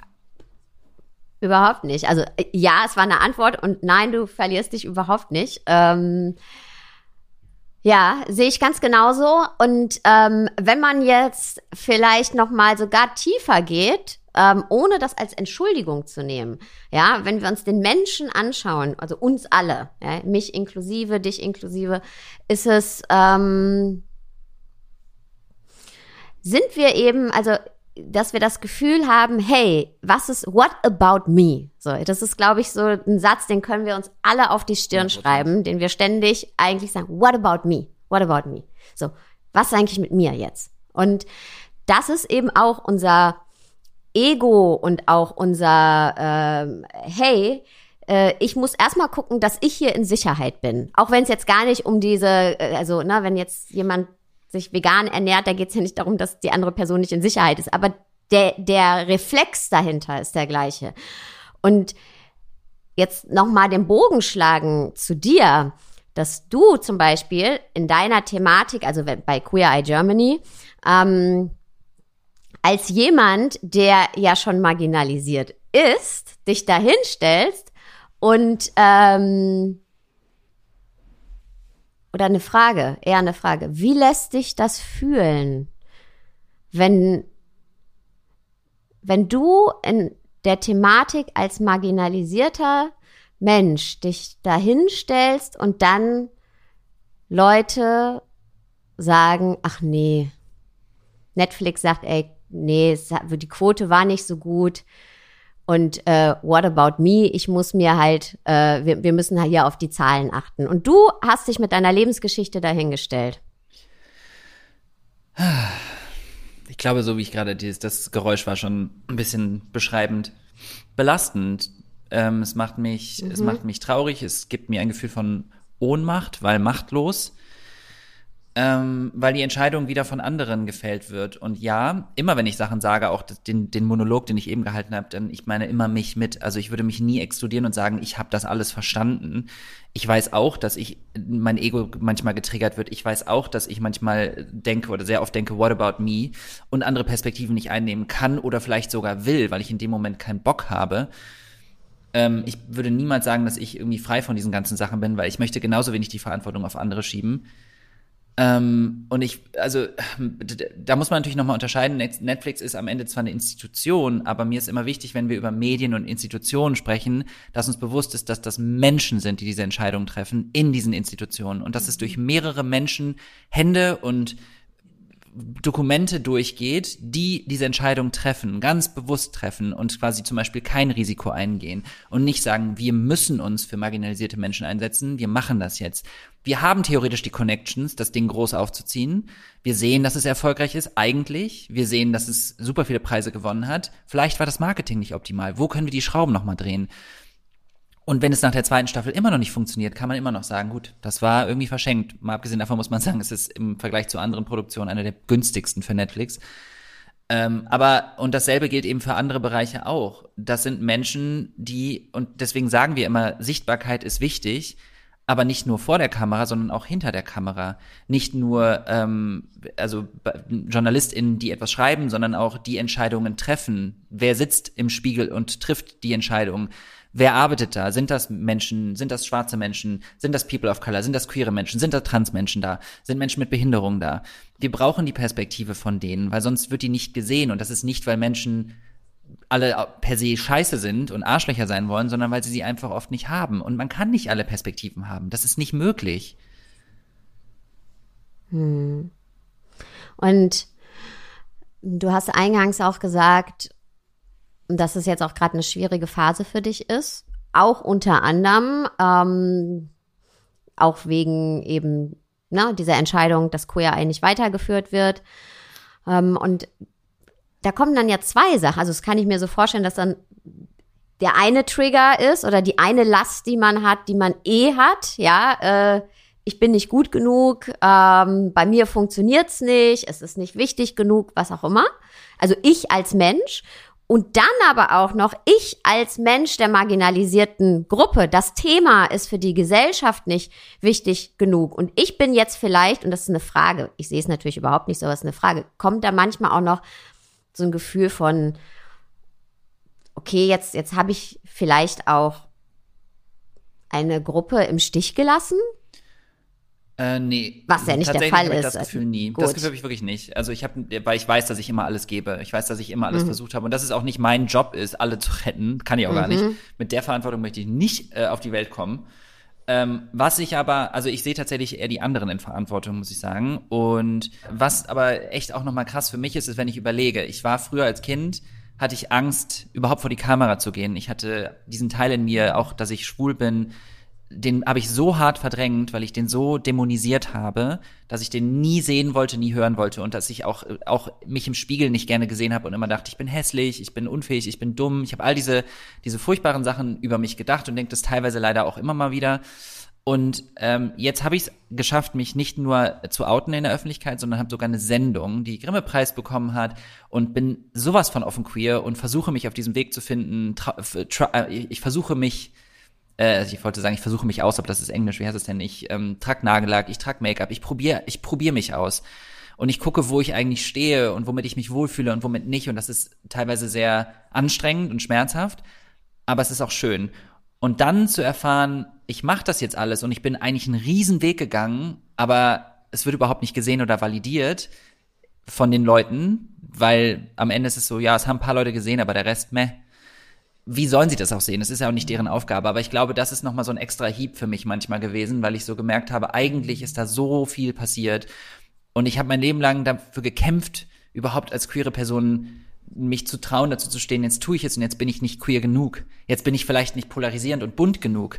Überhaupt nicht. Also äh, ja, es war eine Antwort und nein, du verlierst dich überhaupt nicht. Ähm, ja, sehe ich ganz genauso. Und ähm, wenn man jetzt vielleicht noch mal sogar tiefer geht, ähm, ohne das als Entschuldigung zu nehmen, ja, wenn wir uns den Menschen anschauen, also uns alle, ja, mich inklusive, dich inklusive, ist es ähm, sind wir eben, also dass wir das Gefühl haben, hey, was ist, what about me? So, das ist, glaube ich, so ein Satz, den können wir uns alle auf die Stirn schreiben, den wir ständig eigentlich sagen, what about me? What about me? So, was ist eigentlich mit mir jetzt? Und das ist eben auch unser Ego und auch unser, ähm, hey, äh, ich muss erstmal gucken, dass ich hier in Sicherheit bin. Auch wenn es jetzt gar nicht um diese, äh, also, na, wenn jetzt jemand sich vegan ernährt, da geht es ja nicht darum, dass die andere Person nicht in Sicherheit ist. Aber der, der Reflex dahinter ist der gleiche. Und jetzt nochmal den Bogen schlagen zu dir, dass du zum Beispiel in deiner Thematik, also bei Queer Eye Germany, ähm, als jemand, der ja schon marginalisiert ist, dich dahinstellst und ähm, oder eine Frage, eher eine Frage. Wie lässt dich das fühlen, wenn, wenn du in der Thematik als marginalisierter Mensch dich dahinstellst und dann Leute sagen, ach nee, Netflix sagt, ey, nee, die Quote war nicht so gut. Und äh, what about me? Ich muss mir halt, äh, wir, wir müssen hier auf die Zahlen achten. Und du hast dich mit deiner Lebensgeschichte dahingestellt. Ich glaube, so wie ich gerade dieses, das Geräusch war schon ein bisschen beschreibend, belastend. Ähm, es macht mich, mhm. es macht mich traurig. Es gibt mir ein Gefühl von Ohnmacht, weil machtlos ähm, weil die Entscheidung wieder von anderen gefällt wird. Und ja, immer wenn ich Sachen sage, auch den, den Monolog, den ich eben gehalten habe, dann ich meine immer mich mit. Also ich würde mich nie exkludieren und sagen, ich habe das alles verstanden. Ich weiß auch, dass ich mein Ego manchmal getriggert wird. Ich weiß auch, dass ich manchmal denke oder sehr oft denke, what about me? Und andere Perspektiven nicht einnehmen kann oder vielleicht sogar will, weil ich in dem Moment keinen Bock habe ähm, ich würde niemals sagen, dass ich irgendwie frei von diesen ganzen Sachen bin, weil ich möchte genauso wenig die Verantwortung auf andere schieben. Ähm, und ich, also da muss man natürlich nochmal unterscheiden. Netflix ist am Ende zwar eine Institution, aber mir ist immer wichtig, wenn wir über Medien und Institutionen sprechen, dass uns bewusst ist, dass das Menschen sind, die diese Entscheidungen treffen in diesen Institutionen und dass es durch mehrere Menschen Hände und Dokumente durchgeht, die diese Entscheidung treffen, ganz bewusst treffen und quasi zum Beispiel kein Risiko eingehen und nicht sagen, wir müssen uns für marginalisierte Menschen einsetzen, wir machen das jetzt. Wir haben theoretisch die Connections, das Ding groß aufzuziehen. Wir sehen, dass es erfolgreich ist, eigentlich. Wir sehen, dass es super viele Preise gewonnen hat. Vielleicht war das Marketing nicht optimal. Wo können wir die Schrauben nochmal drehen? Und wenn es nach der zweiten Staffel immer noch nicht funktioniert, kann man immer noch sagen, gut, das war irgendwie verschenkt. Mal abgesehen davon muss man sagen, es ist im Vergleich zu anderen Produktionen eine der günstigsten für Netflix. Ähm, aber, und dasselbe gilt eben für andere Bereiche auch. Das sind Menschen, die, und deswegen sagen wir immer, Sichtbarkeit ist wichtig, aber nicht nur vor der Kamera, sondern auch hinter der Kamera. Nicht nur ähm, also JournalistInnen, die etwas schreiben, sondern auch die Entscheidungen treffen. Wer sitzt im Spiegel und trifft die Entscheidung? Wer arbeitet da? Sind das Menschen? Sind das schwarze Menschen? Sind das People of Color? Sind das queere Menschen? Sind da Transmenschen da? Sind Menschen mit Behinderung da? Wir brauchen die Perspektive von denen, weil sonst wird die nicht gesehen. Und das ist nicht, weil Menschen alle per se scheiße sind und Arschlöcher sein wollen, sondern weil sie sie einfach oft nicht haben. Und man kann nicht alle Perspektiven haben. Das ist nicht möglich. Hm. Und du hast eingangs auch gesagt, dass es jetzt auch gerade eine schwierige Phase für dich ist. Auch unter anderem, ähm, auch wegen eben ne, dieser Entscheidung, dass Queer nicht weitergeführt wird. Ähm, und da kommen dann ja zwei Sachen. Also das kann ich mir so vorstellen, dass dann der eine Trigger ist oder die eine Last, die man hat, die man eh hat, ja, äh, ich bin nicht gut genug, ähm, bei mir funktioniert's nicht, es ist nicht wichtig genug, was auch immer. Also ich als Mensch und dann aber auch noch ich als Mensch der marginalisierten Gruppe. Das Thema ist für die Gesellschaft nicht wichtig genug. Und ich bin jetzt vielleicht, und das ist eine Frage, ich sehe es natürlich überhaupt nicht so, aber es ist eine Frage, kommt da manchmal auch noch so ein Gefühl von, okay, jetzt, jetzt habe ich vielleicht auch eine Gruppe im Stich gelassen, äh, nee. Was ja nicht der Fall ist. Das Gefühl nie. Gut. Das Gefühl habe ich wirklich nicht. Also ich habe, weil ich weiß, dass ich immer alles gebe. Ich weiß, dass ich immer alles mhm. versucht habe und dass es auch nicht mein Job ist, alle zu retten. Kann ich auch mhm. gar nicht. Mit der Verantwortung möchte ich nicht äh, auf die Welt kommen. Ähm, was ich aber, also ich sehe tatsächlich eher die anderen in Verantwortung, muss ich sagen. Und was aber echt auch nochmal krass für mich ist, ist, wenn ich überlege, ich war früher als Kind, hatte ich Angst, überhaupt vor die Kamera zu gehen. Ich hatte diesen Teil in mir, auch, dass ich schwul bin, den habe ich so hart verdrängt, weil ich den so dämonisiert habe, dass ich den nie sehen wollte, nie hören wollte und dass ich auch auch mich im Spiegel nicht gerne gesehen habe und immer dachte, ich bin hässlich, ich bin unfähig, ich bin dumm. Ich habe all diese diese furchtbaren Sachen über mich gedacht und denke das teilweise leider auch immer mal wieder. Und ähm, jetzt habe ich es geschafft, mich nicht nur zu outen in der Öffentlichkeit, sondern habe sogar eine Sendung, die Grimme-Preis bekommen hat und bin sowas von offen queer und versuche mich auf diesem Weg zu finden. Äh, ich versuche mich äh, also ich wollte sagen, ich versuche mich aus, aber das ist Englisch, wie heißt es denn? Ich ähm, trage Nagellack, ich trage Make-up, ich probiere ich probier mich aus. Und ich gucke, wo ich eigentlich stehe und womit ich mich wohlfühle und womit nicht. Und das ist teilweise sehr anstrengend und schmerzhaft, aber es ist auch schön. Und dann zu erfahren, ich mache das jetzt alles und ich bin eigentlich einen riesen Weg gegangen, aber es wird überhaupt nicht gesehen oder validiert von den Leuten, weil am Ende ist es so, ja, es haben ein paar Leute gesehen, aber der Rest, meh wie sollen sie das auch sehen? Das ist ja auch nicht deren Aufgabe. Aber ich glaube, das ist nochmal so ein extra Hieb für mich manchmal gewesen, weil ich so gemerkt habe, eigentlich ist da so viel passiert. Und ich habe mein Leben lang dafür gekämpft, überhaupt als queere Person mich zu trauen, dazu zu stehen, jetzt tue ich es und jetzt bin ich nicht queer genug. Jetzt bin ich vielleicht nicht polarisierend und bunt genug.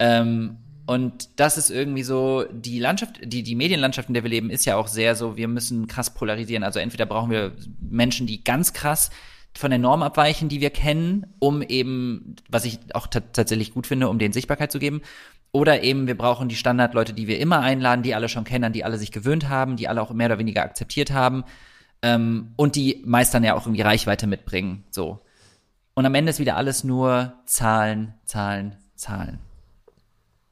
Ähm, und das ist irgendwie so, die Landschaft, die, die Medienlandschaft, in der wir leben, ist ja auch sehr so, wir müssen krass polarisieren. Also entweder brauchen wir Menschen, die ganz krass von der Norm abweichen, die wir kennen, um eben, was ich auch tatsächlich gut finde, um denen Sichtbarkeit zu geben. Oder eben, wir brauchen die Standardleute, die wir immer einladen, die alle schon kennen, an die alle sich gewöhnt haben, die alle auch mehr oder weniger akzeptiert haben. Ähm, und die meist dann ja auch irgendwie Reichweite mitbringen. So. Und am Ende ist wieder alles nur Zahlen, Zahlen, Zahlen.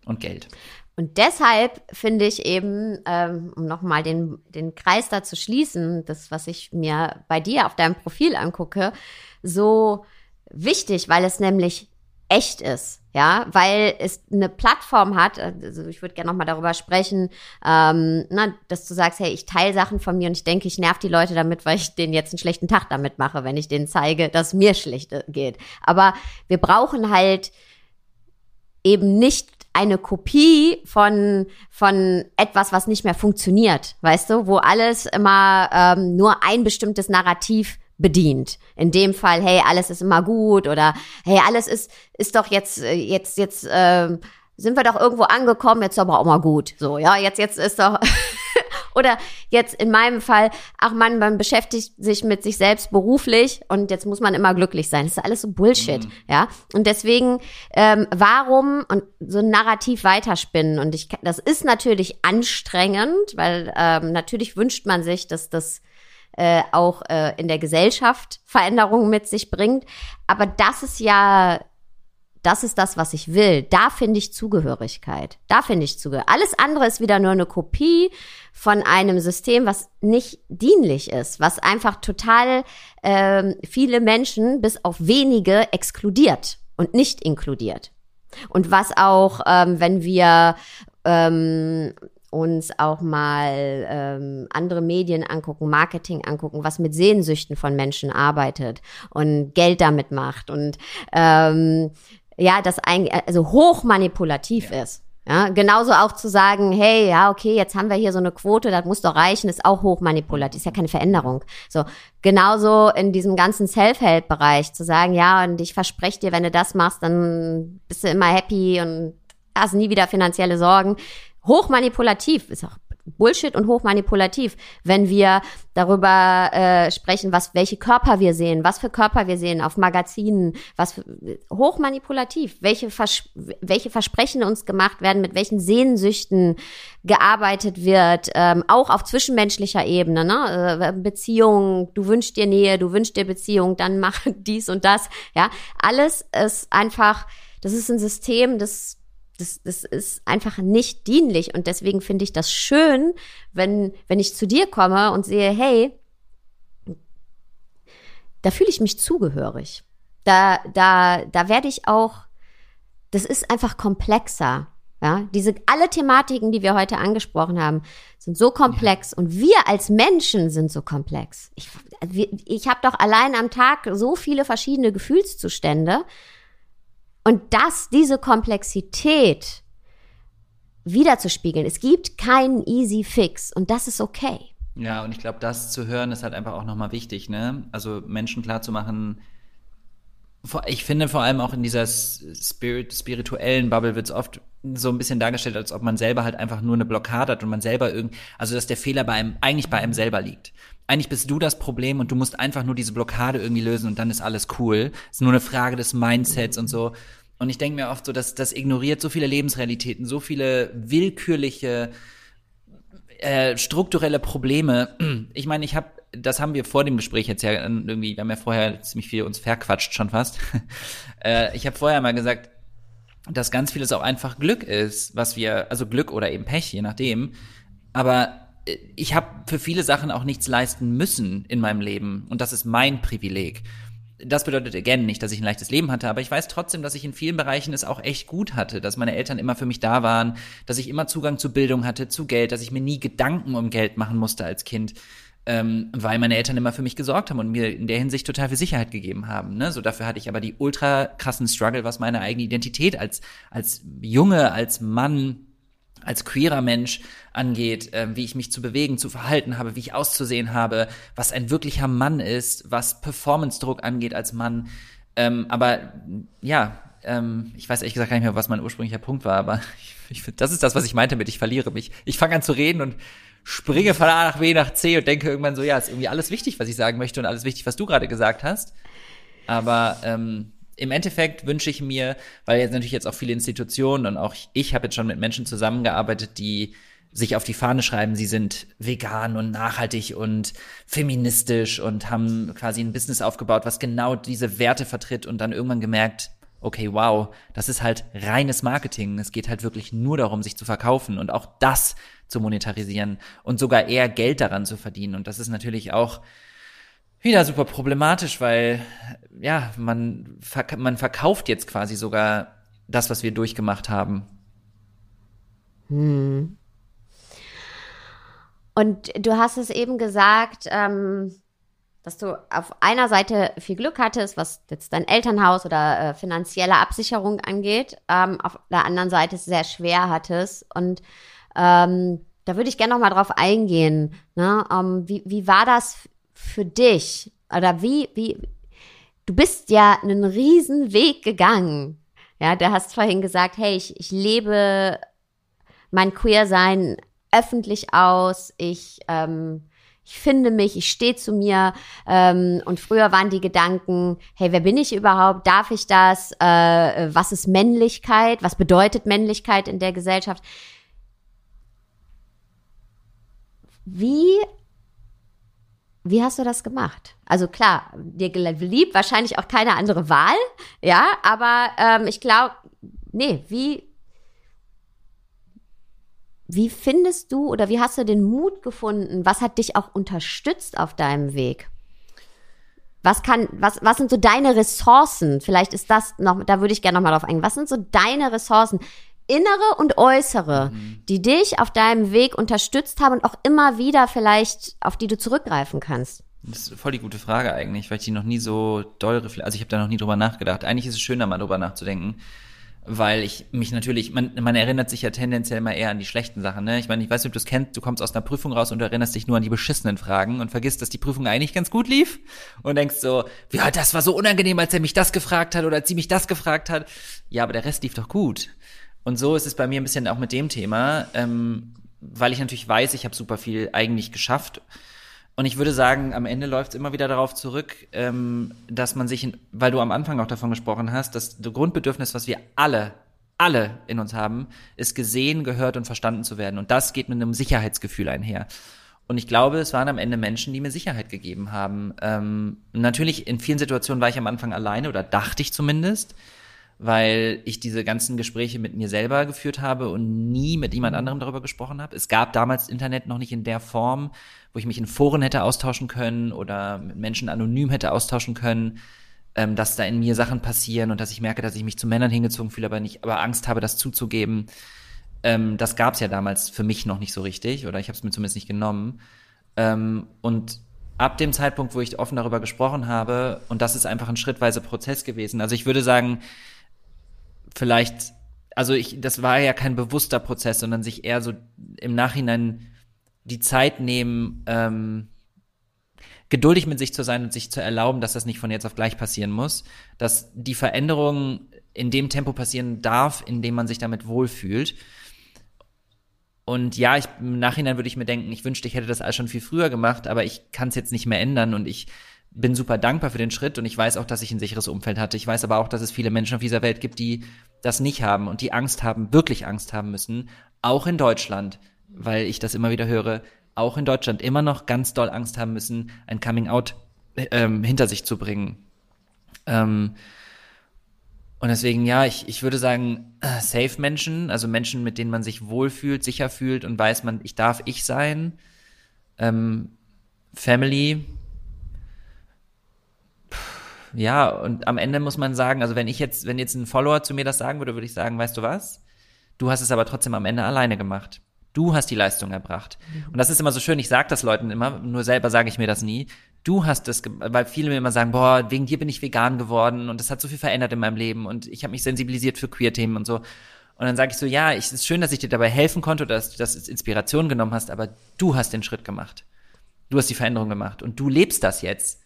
Und Geld. Und deshalb finde ich eben, ähm, um nochmal den, den Kreis da zu schließen, das, was ich mir bei dir auf deinem Profil angucke, so wichtig, weil es nämlich echt ist, ja, weil es eine Plattform hat, also ich würde gerne nochmal darüber sprechen, ähm, na, dass du sagst, hey, ich teile Sachen von mir und ich denke, ich nerv die Leute damit, weil ich denen jetzt einen schlechten Tag damit mache, wenn ich denen zeige, dass mir schlecht geht. Aber wir brauchen halt eben nicht eine Kopie von, von etwas, was nicht mehr funktioniert, weißt du, wo alles immer ähm, nur ein bestimmtes Narrativ bedient. In dem Fall, hey, alles ist immer gut oder hey, alles ist, ist doch jetzt, äh, jetzt, jetzt, ähm, sind wir doch irgendwo angekommen, jetzt aber auch mal gut. So, ja, jetzt, jetzt ist doch, oder jetzt in meinem Fall, ach man, man beschäftigt sich mit sich selbst beruflich und jetzt muss man immer glücklich sein. Das ist alles so Bullshit, mhm. ja. Und deswegen, ähm, warum und so ein Narrativ weiterspinnen? Und ich, das ist natürlich anstrengend, weil ähm, natürlich wünscht man sich, dass das äh, auch äh, in der Gesellschaft Veränderungen mit sich bringt. Aber das ist ja das ist das, was ich will. Da finde ich Zugehörigkeit. Da finde ich Zugehörigkeit. Alles andere ist wieder nur eine Kopie von einem System, was nicht dienlich ist, was einfach total ähm, viele Menschen bis auf wenige exkludiert und nicht inkludiert. Und was auch, ähm, wenn wir ähm, uns auch mal ähm, andere Medien angucken, Marketing angucken, was mit Sehnsüchten von Menschen arbeitet und Geld damit macht und ähm, ja, das ein, also hoch manipulativ ja. ist. Ja, genauso auch zu sagen, hey, ja, okay, jetzt haben wir hier so eine Quote, das muss doch reichen, ist auch hoch manipulativ, ist ja keine Veränderung. So, genauso in diesem ganzen Self-Help-Bereich zu sagen, ja, und ich verspreche dir, wenn du das machst, dann bist du immer happy und hast nie wieder finanzielle Sorgen. Hoch manipulativ ist auch Bullshit und hochmanipulativ, wenn wir darüber äh, sprechen, was welche Körper wir sehen, was für Körper wir sehen auf Magazinen, was für, hochmanipulativ, welche Vers welche Versprechen uns gemacht werden, mit welchen Sehnsüchten gearbeitet wird, ähm, auch auf zwischenmenschlicher Ebene, ne? Äh, Beziehung, du wünschst dir Nähe, du wünschst dir Beziehung, dann mach dies und das, ja, alles ist einfach, das ist ein System, das das, das ist einfach nicht dienlich. Und deswegen finde ich das schön, wenn, wenn ich zu dir komme und sehe, hey, da fühle ich mich zugehörig. Da, da, da werde ich auch, das ist einfach komplexer. Ja, diese alle Thematiken, die wir heute angesprochen haben, sind so komplex und wir als Menschen sind so komplex. Ich, ich habe doch allein am Tag so viele verschiedene Gefühlszustände und das, diese Komplexität wiederzuspiegeln. Es gibt keinen easy fix und das ist okay. Ja, und ich glaube, das zu hören ist halt einfach auch nochmal wichtig, ne? Also Menschen klarzumachen, ich finde vor allem auch in dieser Spirit, spirituellen Bubble wird es oft so ein bisschen dargestellt, als ob man selber halt einfach nur eine Blockade hat und man selber irgendwie, also dass der Fehler bei einem, eigentlich bei einem selber liegt eigentlich bist du das Problem und du musst einfach nur diese Blockade irgendwie lösen und dann ist alles cool. ist nur eine Frage des Mindsets und so. Und ich denke mir oft so, dass das ignoriert so viele Lebensrealitäten, so viele willkürliche äh, strukturelle Probleme. Ich meine, ich habe, das haben wir vor dem Gespräch jetzt ja irgendwie, wir haben ja vorher ziemlich viel uns verquatscht schon fast. äh, ich habe vorher mal gesagt, dass ganz vieles auch einfach Glück ist, was wir, also Glück oder eben Pech, je nachdem. Aber ich habe für viele Sachen auch nichts leisten müssen in meinem Leben und das ist mein Privileg. Das bedeutet again nicht, dass ich ein leichtes Leben hatte, aber ich weiß trotzdem, dass ich in vielen Bereichen es auch echt gut hatte, dass meine Eltern immer für mich da waren, dass ich immer Zugang zu Bildung hatte, zu Geld, dass ich mir nie Gedanken um Geld machen musste als Kind. ähm, weil meine Eltern immer für mich gesorgt haben und mir in der Hinsicht total viel Sicherheit gegeben haben. Ne? So dafür hatte ich aber die ultra krassen Struggle, was meine eigene Identität als als Junge, als Mann, als queerer Mensch angeht, äh, wie ich mich zu bewegen, zu verhalten habe, wie ich auszusehen habe, was ein wirklicher Mann ist, was Performance-Druck angeht als Mann. Ähm, aber ja, ähm, ich weiß ehrlich gesagt gar nicht mehr, was mein ursprünglicher Punkt war, aber ich, ich das ist das, was ich meinte mit, ich verliere mich. Ich fange an zu reden und springe von A nach B nach C und denke irgendwann so, ja, ist irgendwie alles wichtig, was ich sagen möchte und alles wichtig, was du gerade gesagt hast. Aber ähm, im Endeffekt wünsche ich mir, weil jetzt natürlich jetzt auch viele Institutionen und auch ich habe jetzt schon mit Menschen zusammengearbeitet, die sich auf die Fahne schreiben, sie sind vegan und nachhaltig und feministisch und haben quasi ein Business aufgebaut, was genau diese Werte vertritt und dann irgendwann gemerkt, okay, wow, das ist halt reines Marketing. Es geht halt wirklich nur darum, sich zu verkaufen und auch das zu monetarisieren und sogar eher Geld daran zu verdienen. Und das ist natürlich auch wieder super problematisch, weil ja, man, man verkauft jetzt quasi sogar das, was wir durchgemacht haben. Hm. Und du hast es eben gesagt, ähm, dass du auf einer Seite viel Glück hattest, was jetzt dein Elternhaus oder äh, finanzielle Absicherung angeht, ähm, auf der anderen Seite es sehr schwer hattest. Und ähm, da würde ich gerne noch mal drauf eingehen. Ne? Ähm, wie, wie war das für dich? Oder wie, wie, du bist ja einen riesen Weg gegangen. Ja, du hast vorhin gesagt, hey, ich, ich lebe mein Queer-Sein öffentlich aus. Ich ähm, ich finde mich, ich stehe zu mir. Ähm, und früher waren die Gedanken, hey, wer bin ich überhaupt? Darf ich das? Äh, was ist Männlichkeit? Was bedeutet Männlichkeit in der Gesellschaft? Wie wie hast du das gemacht? Also klar, dir blieb wahrscheinlich auch keine andere Wahl, ja, aber ähm, ich glaube, nee, wie, wie findest du oder wie hast du den Mut gefunden? Was hat dich auch unterstützt auf deinem Weg? Was kann, was, was sind so deine Ressourcen? Vielleicht ist das noch, da würde ich gerne nochmal drauf eingehen. Was sind so deine Ressourcen? Innere und äußere, mhm. die dich auf deinem Weg unterstützt haben und auch immer wieder vielleicht, auf die du zurückgreifen kannst? Das ist voll die gute Frage eigentlich, weil ich die noch nie so doll, also ich habe da noch nie drüber nachgedacht. Eigentlich ist es schön, da mal drüber nachzudenken weil ich mich natürlich, man, man erinnert sich ja tendenziell mal eher an die schlechten Sachen. Ne? Ich meine, ich weiß nicht, ob du es kennst, du kommst aus einer Prüfung raus und du erinnerst dich nur an die beschissenen Fragen und vergisst, dass die Prüfung eigentlich ganz gut lief und denkst so, ja, das war so unangenehm, als er mich das gefragt hat oder als sie mich das gefragt hat. Ja, aber der Rest lief doch gut. Und so ist es bei mir ein bisschen auch mit dem Thema, ähm, weil ich natürlich weiß, ich habe super viel eigentlich geschafft und ich würde sagen, am Ende läuft es immer wieder darauf zurück, ähm, dass man sich, in, weil du am Anfang auch davon gesprochen hast, dass das Grundbedürfnis, was wir alle, alle in uns haben, ist gesehen, gehört und verstanden zu werden. Und das geht mit einem Sicherheitsgefühl einher. Und ich glaube, es waren am Ende Menschen, die mir Sicherheit gegeben haben. Ähm, natürlich, in vielen Situationen war ich am Anfang alleine oder dachte ich zumindest weil ich diese ganzen Gespräche mit mir selber geführt habe und nie mit jemand anderem darüber gesprochen habe. Es gab damals Internet noch nicht in der Form, wo ich mich in Foren hätte austauschen können oder mit Menschen anonym hätte austauschen können, ähm, dass da in mir Sachen passieren und dass ich merke, dass ich mich zu Männern hingezogen fühle, aber nicht, aber Angst habe, das zuzugeben. Ähm, das gab es ja damals für mich noch nicht so richtig oder ich habe es mir zumindest nicht genommen. Ähm, und ab dem Zeitpunkt, wo ich offen darüber gesprochen habe, und das ist einfach ein schrittweiser Prozess gewesen. Also ich würde sagen, vielleicht, also ich, das war ja kein bewusster Prozess, sondern sich eher so im Nachhinein die Zeit nehmen, ähm, geduldig mit sich zu sein und sich zu erlauben, dass das nicht von jetzt auf gleich passieren muss, dass die Veränderung in dem Tempo passieren darf, in dem man sich damit wohlfühlt. Und ja, ich, im Nachhinein würde ich mir denken, ich wünschte, ich hätte das alles schon viel früher gemacht, aber ich kann es jetzt nicht mehr ändern und ich bin super dankbar für den Schritt und ich weiß auch, dass ich ein sicheres Umfeld hatte. Ich weiß aber auch, dass es viele Menschen auf dieser Welt gibt, die das nicht haben und die Angst haben, wirklich Angst haben müssen, auch in Deutschland, weil ich das immer wieder höre, auch in Deutschland immer noch ganz doll Angst haben müssen, ein Coming Out ähm, hinter sich zu bringen. Ähm, und deswegen, ja, ich, ich würde sagen, äh, safe Menschen, also Menschen, mit denen man sich wohlfühlt, sicher fühlt und weiß man, ich darf ich sein. Ähm, Family, ja, und am Ende muss man sagen, also wenn ich jetzt, wenn jetzt ein Follower zu mir das sagen würde, würde ich sagen, weißt du was? Du hast es aber trotzdem am Ende alleine gemacht. Du hast die Leistung erbracht. Und das ist immer so schön, ich sage das Leuten immer, nur selber sage ich mir das nie. Du hast das, weil viele mir immer sagen, boah, wegen dir bin ich vegan geworden und das hat so viel verändert in meinem Leben und ich habe mich sensibilisiert für Queer-Themen und so. Und dann sage ich so, ja, es ist schön, dass ich dir dabei helfen konnte oder dass du das als Inspiration genommen hast, aber du hast den Schritt gemacht. Du hast die Veränderung gemacht und du lebst das jetzt.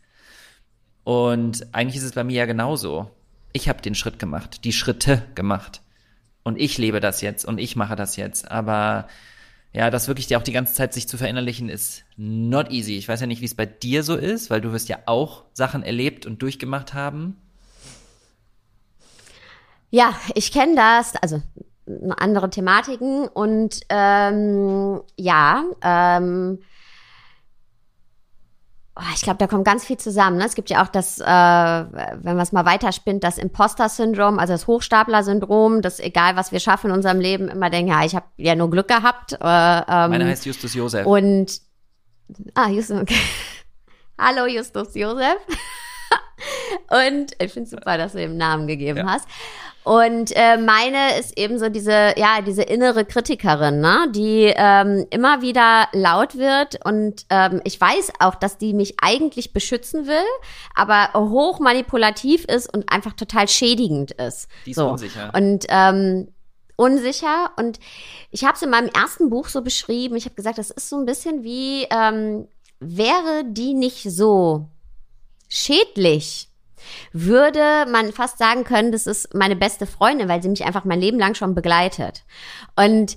Und eigentlich ist es bei mir ja genauso. Ich habe den Schritt gemacht, die Schritte gemacht. Und ich lebe das jetzt und ich mache das jetzt. Aber ja, das wirklich auch die ganze Zeit sich zu verinnerlichen, ist not easy. Ich weiß ja nicht, wie es bei dir so ist, weil du wirst ja auch Sachen erlebt und durchgemacht haben. Ja, ich kenne das, also andere Thematiken und ähm, ja, ähm, Oh, ich glaube, da kommt ganz viel zusammen. Ne? Es gibt ja auch das, äh, wenn man es mal weiterspinnt, das Imposter-Syndrom, also das Hochstapler-Syndrom, dass egal, was wir schaffen in unserem Leben, immer denken, ja, ich habe ja nur Glück gehabt. Äh, ähm, Meine heißt Justus Josef. Und, ah, Justus, okay. Hallo, Justus Josef. und ich finde super, dass du ihm Namen gegeben ja. hast. Und äh, meine ist eben so diese, ja, diese innere Kritikerin, ne, die ähm, immer wieder laut wird und ähm, ich weiß auch, dass die mich eigentlich beschützen will, aber hoch manipulativ ist und einfach total schädigend ist. Die ist so. unsicher. Und ähm, unsicher und ich habe es in meinem ersten Buch so beschrieben. Ich habe gesagt, das ist so ein bisschen wie ähm, wäre die nicht so schädlich würde man fast sagen können, das ist meine beste Freundin, weil sie mich einfach mein Leben lang schon begleitet. Und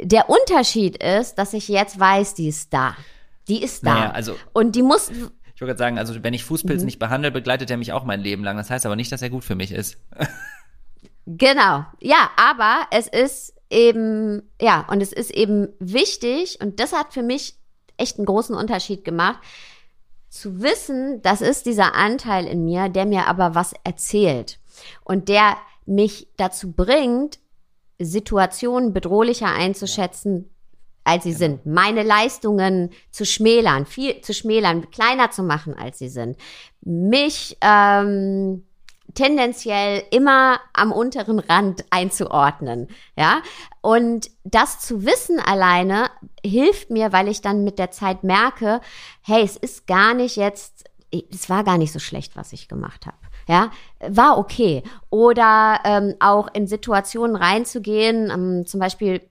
der Unterschied ist, dass ich jetzt weiß, die ist da. Die ist da. Naja, also und die muss. Ich wollte gerade sagen, also wenn ich Fußpilz mhm. nicht behandle, begleitet er mich auch mein Leben lang. Das heißt aber nicht, dass er gut für mich ist. genau. Ja, aber es ist eben, ja, und es ist eben wichtig, und das hat für mich echt einen großen Unterschied gemacht, zu wissen, das ist dieser Anteil in mir, der mir aber was erzählt und der mich dazu bringt, Situationen bedrohlicher einzuschätzen, als sie genau. sind. Meine Leistungen zu schmälern, viel zu schmälern, kleiner zu machen, als sie sind. Mich ähm, tendenziell immer am unteren Rand einzuordnen, ja. Und das zu wissen alleine hilft mir, weil ich dann mit der Zeit merke, hey, es ist gar nicht jetzt, es war gar nicht so schlecht, was ich gemacht habe. Ja, war okay. Oder ähm, auch in Situationen reinzugehen, ähm, zum Beispiel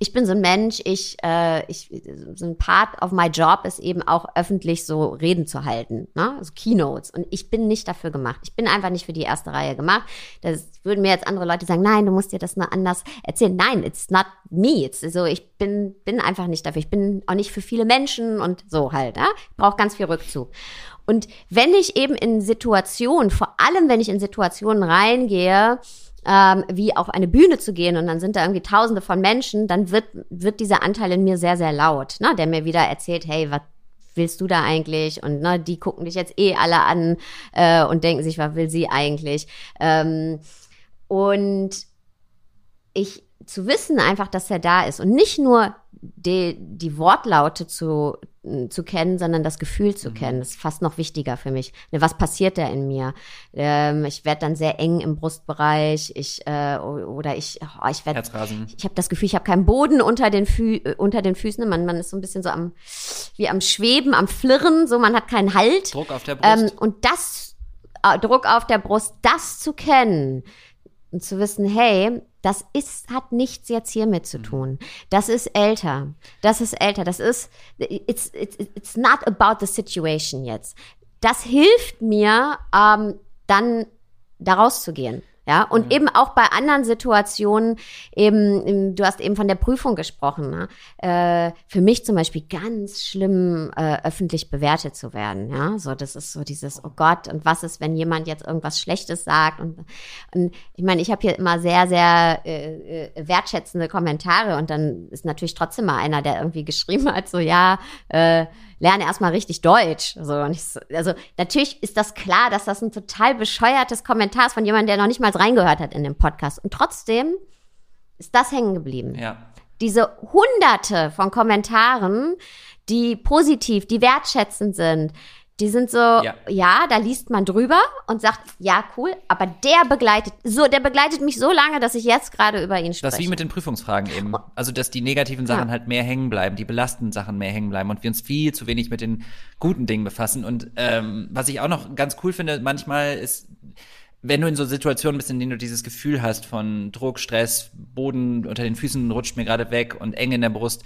ich bin so ein Mensch, ich, äh, ich, so ein Part of my job ist eben auch öffentlich so Reden zu halten, ne? so Keynotes. Und ich bin nicht dafür gemacht. Ich bin einfach nicht für die erste Reihe gemacht. Das würden mir jetzt andere Leute sagen, nein, du musst dir das nur anders erzählen. Nein, it's not me. It's so, ich bin, bin einfach nicht dafür. Ich bin auch nicht für viele Menschen und so halt. Ja? Ich brauche ganz viel Rückzug. Und wenn ich eben in Situationen, vor allem wenn ich in Situationen reingehe, ähm, wie auf eine Bühne zu gehen und dann sind da irgendwie tausende von Menschen, dann wird, wird dieser Anteil in mir sehr, sehr laut, ne? der mir wieder erzählt, hey, was willst du da eigentlich? Und ne, die gucken dich jetzt eh alle an äh, und denken sich, was will sie eigentlich? Ähm, und ich zu wissen einfach, dass er da ist und nicht nur die, die Wortlaute zu, zu kennen, sondern das Gefühl zu mhm. kennen. Das ist fast noch wichtiger für mich. Ne, was passiert da in mir? Ähm, ich werde dann sehr eng im Brustbereich. Ich äh, oder ich, oh, ich werde. Ich, ich habe das Gefühl, ich habe keinen Boden unter den Fü äh, unter den Füßen. Man, man ist so ein bisschen so am wie am Schweben, am Flirren. So, man hat keinen Halt. Druck auf der Brust. Ähm, und das äh, Druck auf der Brust, das zu kennen und zu wissen, hey, das ist, hat nichts jetzt hiermit zu mhm. tun. Das ist älter. Das ist älter. Das ist, it's, it's, it's not about the situation jetzt. Das hilft mir, ähm, dann da rauszugehen. Ja, und mhm. eben auch bei anderen Situationen, eben, du hast eben von der Prüfung gesprochen, ne? äh, für mich zum Beispiel ganz schlimm, äh, öffentlich bewertet zu werden. Ja, so das ist so dieses, oh Gott, und was ist, wenn jemand jetzt irgendwas Schlechtes sagt? Und, und ich meine, ich habe hier immer sehr, sehr äh, äh, wertschätzende Kommentare und dann ist natürlich trotzdem mal einer, der irgendwie geschrieben hat, so ja, äh, lerne erstmal richtig Deutsch. So, und ich so, also natürlich ist das klar, dass das ein total bescheuertes Kommentar ist von jemandem, der noch nicht mal reingehört hat in den Podcast. Und trotzdem ist das hängen geblieben. Ja. Diese hunderte von Kommentaren, die positiv, die wertschätzend sind, Die sind so, ja. ja. da liest man drüber und sagt, ja, cool, aber der begleitet, so, der begleitet mich so lange, dass ich jetzt gerade über ihn spreche. Das ist wie mit den Prüfungsfragen eben. Also, dass die negativen Sachen ja. halt mehr hängen bleiben, die belastenden Sachen mehr hängen bleiben und wir uns viel zu wenig mit den guten Dingen befassen. Und ähm, was ich auch noch ganz cool finde, manchmal ist, wenn du in so Situationen bist, in denen du dieses Gefühl hast von Druck, Stress, Boden unter den Füßen rutscht mir gerade weg und eng in der Brust,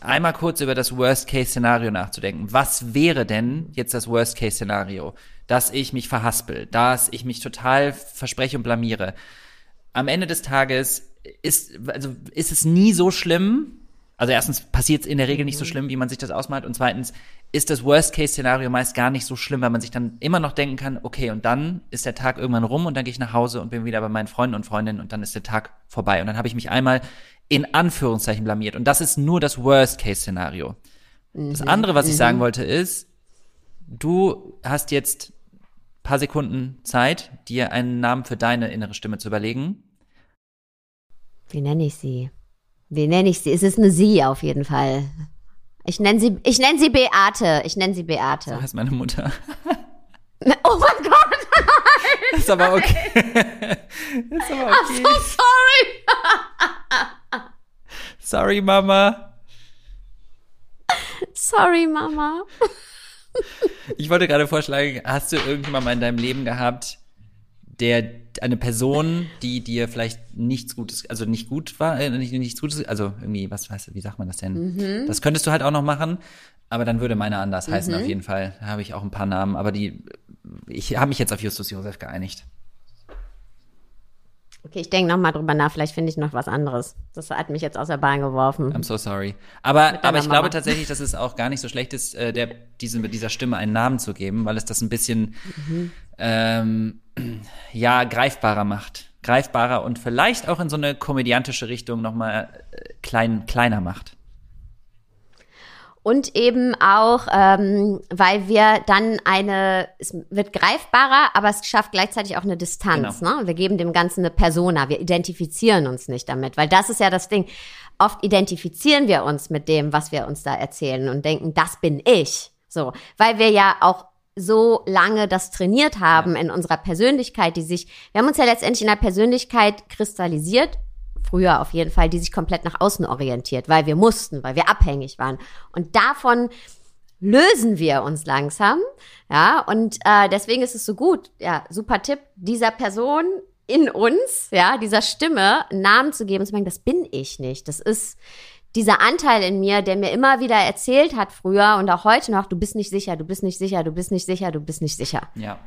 einmal kurz über das Worst-Case-Szenario nachzudenken. Was wäre denn jetzt das Worst-Case-Szenario? Dass ich mich verhaspel, dass ich mich total verspreche und blamiere. Am Ende des Tages ist, also ist es nie so schlimm. Also erstens passiert es in der Regel nicht so mhm. schlimm, wie man sich das ausmalt. Und zweitens ist das Worst-Case-Szenario meist gar nicht so schlimm, weil man sich dann immer noch denken kann, okay, und dann ist der Tag irgendwann rum und dann gehe ich nach Hause und bin wieder bei meinen Freunden und Freundinnen und dann ist der Tag vorbei. Und dann habe ich mich einmal in Anführungszeichen blamiert. Und das ist nur das Worst-Case-Szenario. Mhm. Das andere, was ich mhm. sagen wollte, ist, du hast jetzt paar Sekunden Zeit, dir einen Namen für deine innere Stimme zu überlegen. Wie nenne ich sie? Wie nenne ich sie? Es ist eine Sie auf jeden Fall. Ich nenne sie, ich nenne sie Beate. Ich nenne sie Beate. So heißt meine Mutter. Oh mein Gott! Nein, ist aber okay. ist aber okay. I'm so sorry. Sorry, Mama. Sorry, Mama. Ich wollte gerade vorschlagen, hast du irgendjemand mal in deinem Leben gehabt, der eine Person, die dir vielleicht nichts Gutes, also nicht gut war, äh, nicht, nichts Gutes, also irgendwie, was weißt du, wie sagt man das denn? Mhm. Das könntest du halt auch noch machen, aber dann würde meine anders mhm. heißen auf jeden Fall. Da habe ich auch ein paar Namen, aber die, ich habe mich jetzt auf Justus Josef geeinigt. Okay, ich denke nochmal drüber nach. Vielleicht finde ich noch was anderes. Das hat mich jetzt aus der Bahn geworfen. I'm so sorry. Aber, aber ich Mama. glaube tatsächlich, dass es auch gar nicht so schlecht ist, äh, der, diese, dieser Stimme einen Namen zu geben, weil es das ein bisschen, mhm. ähm, ja, greifbarer macht. Greifbarer und vielleicht auch in so eine komödiantische Richtung nochmal äh, klein, kleiner macht. Und eben auch, ähm, weil wir dann eine, es wird greifbarer, aber es schafft gleichzeitig auch eine Distanz. Genau. Ne? Wir geben dem Ganzen eine Persona, wir identifizieren uns nicht damit, weil das ist ja das Ding. Oft identifizieren wir uns mit dem, was wir uns da erzählen und denken, das bin ich. So, weil wir ja auch so lange das trainiert haben ja. in unserer Persönlichkeit, die sich, wir haben uns ja letztendlich in der Persönlichkeit kristallisiert früher auf jeden Fall, die sich komplett nach außen orientiert, weil wir mussten, weil wir abhängig waren. Und davon lösen wir uns langsam. Ja, und äh, deswegen ist es so gut, ja, super Tipp, dieser Person in uns, ja, dieser Stimme einen Namen zu geben und zu sagen, das bin ich nicht. Das ist dieser Anteil in mir, der mir immer wieder erzählt hat früher und auch heute noch, du bist nicht sicher, du bist nicht sicher, du bist nicht sicher, du bist nicht sicher. Ja.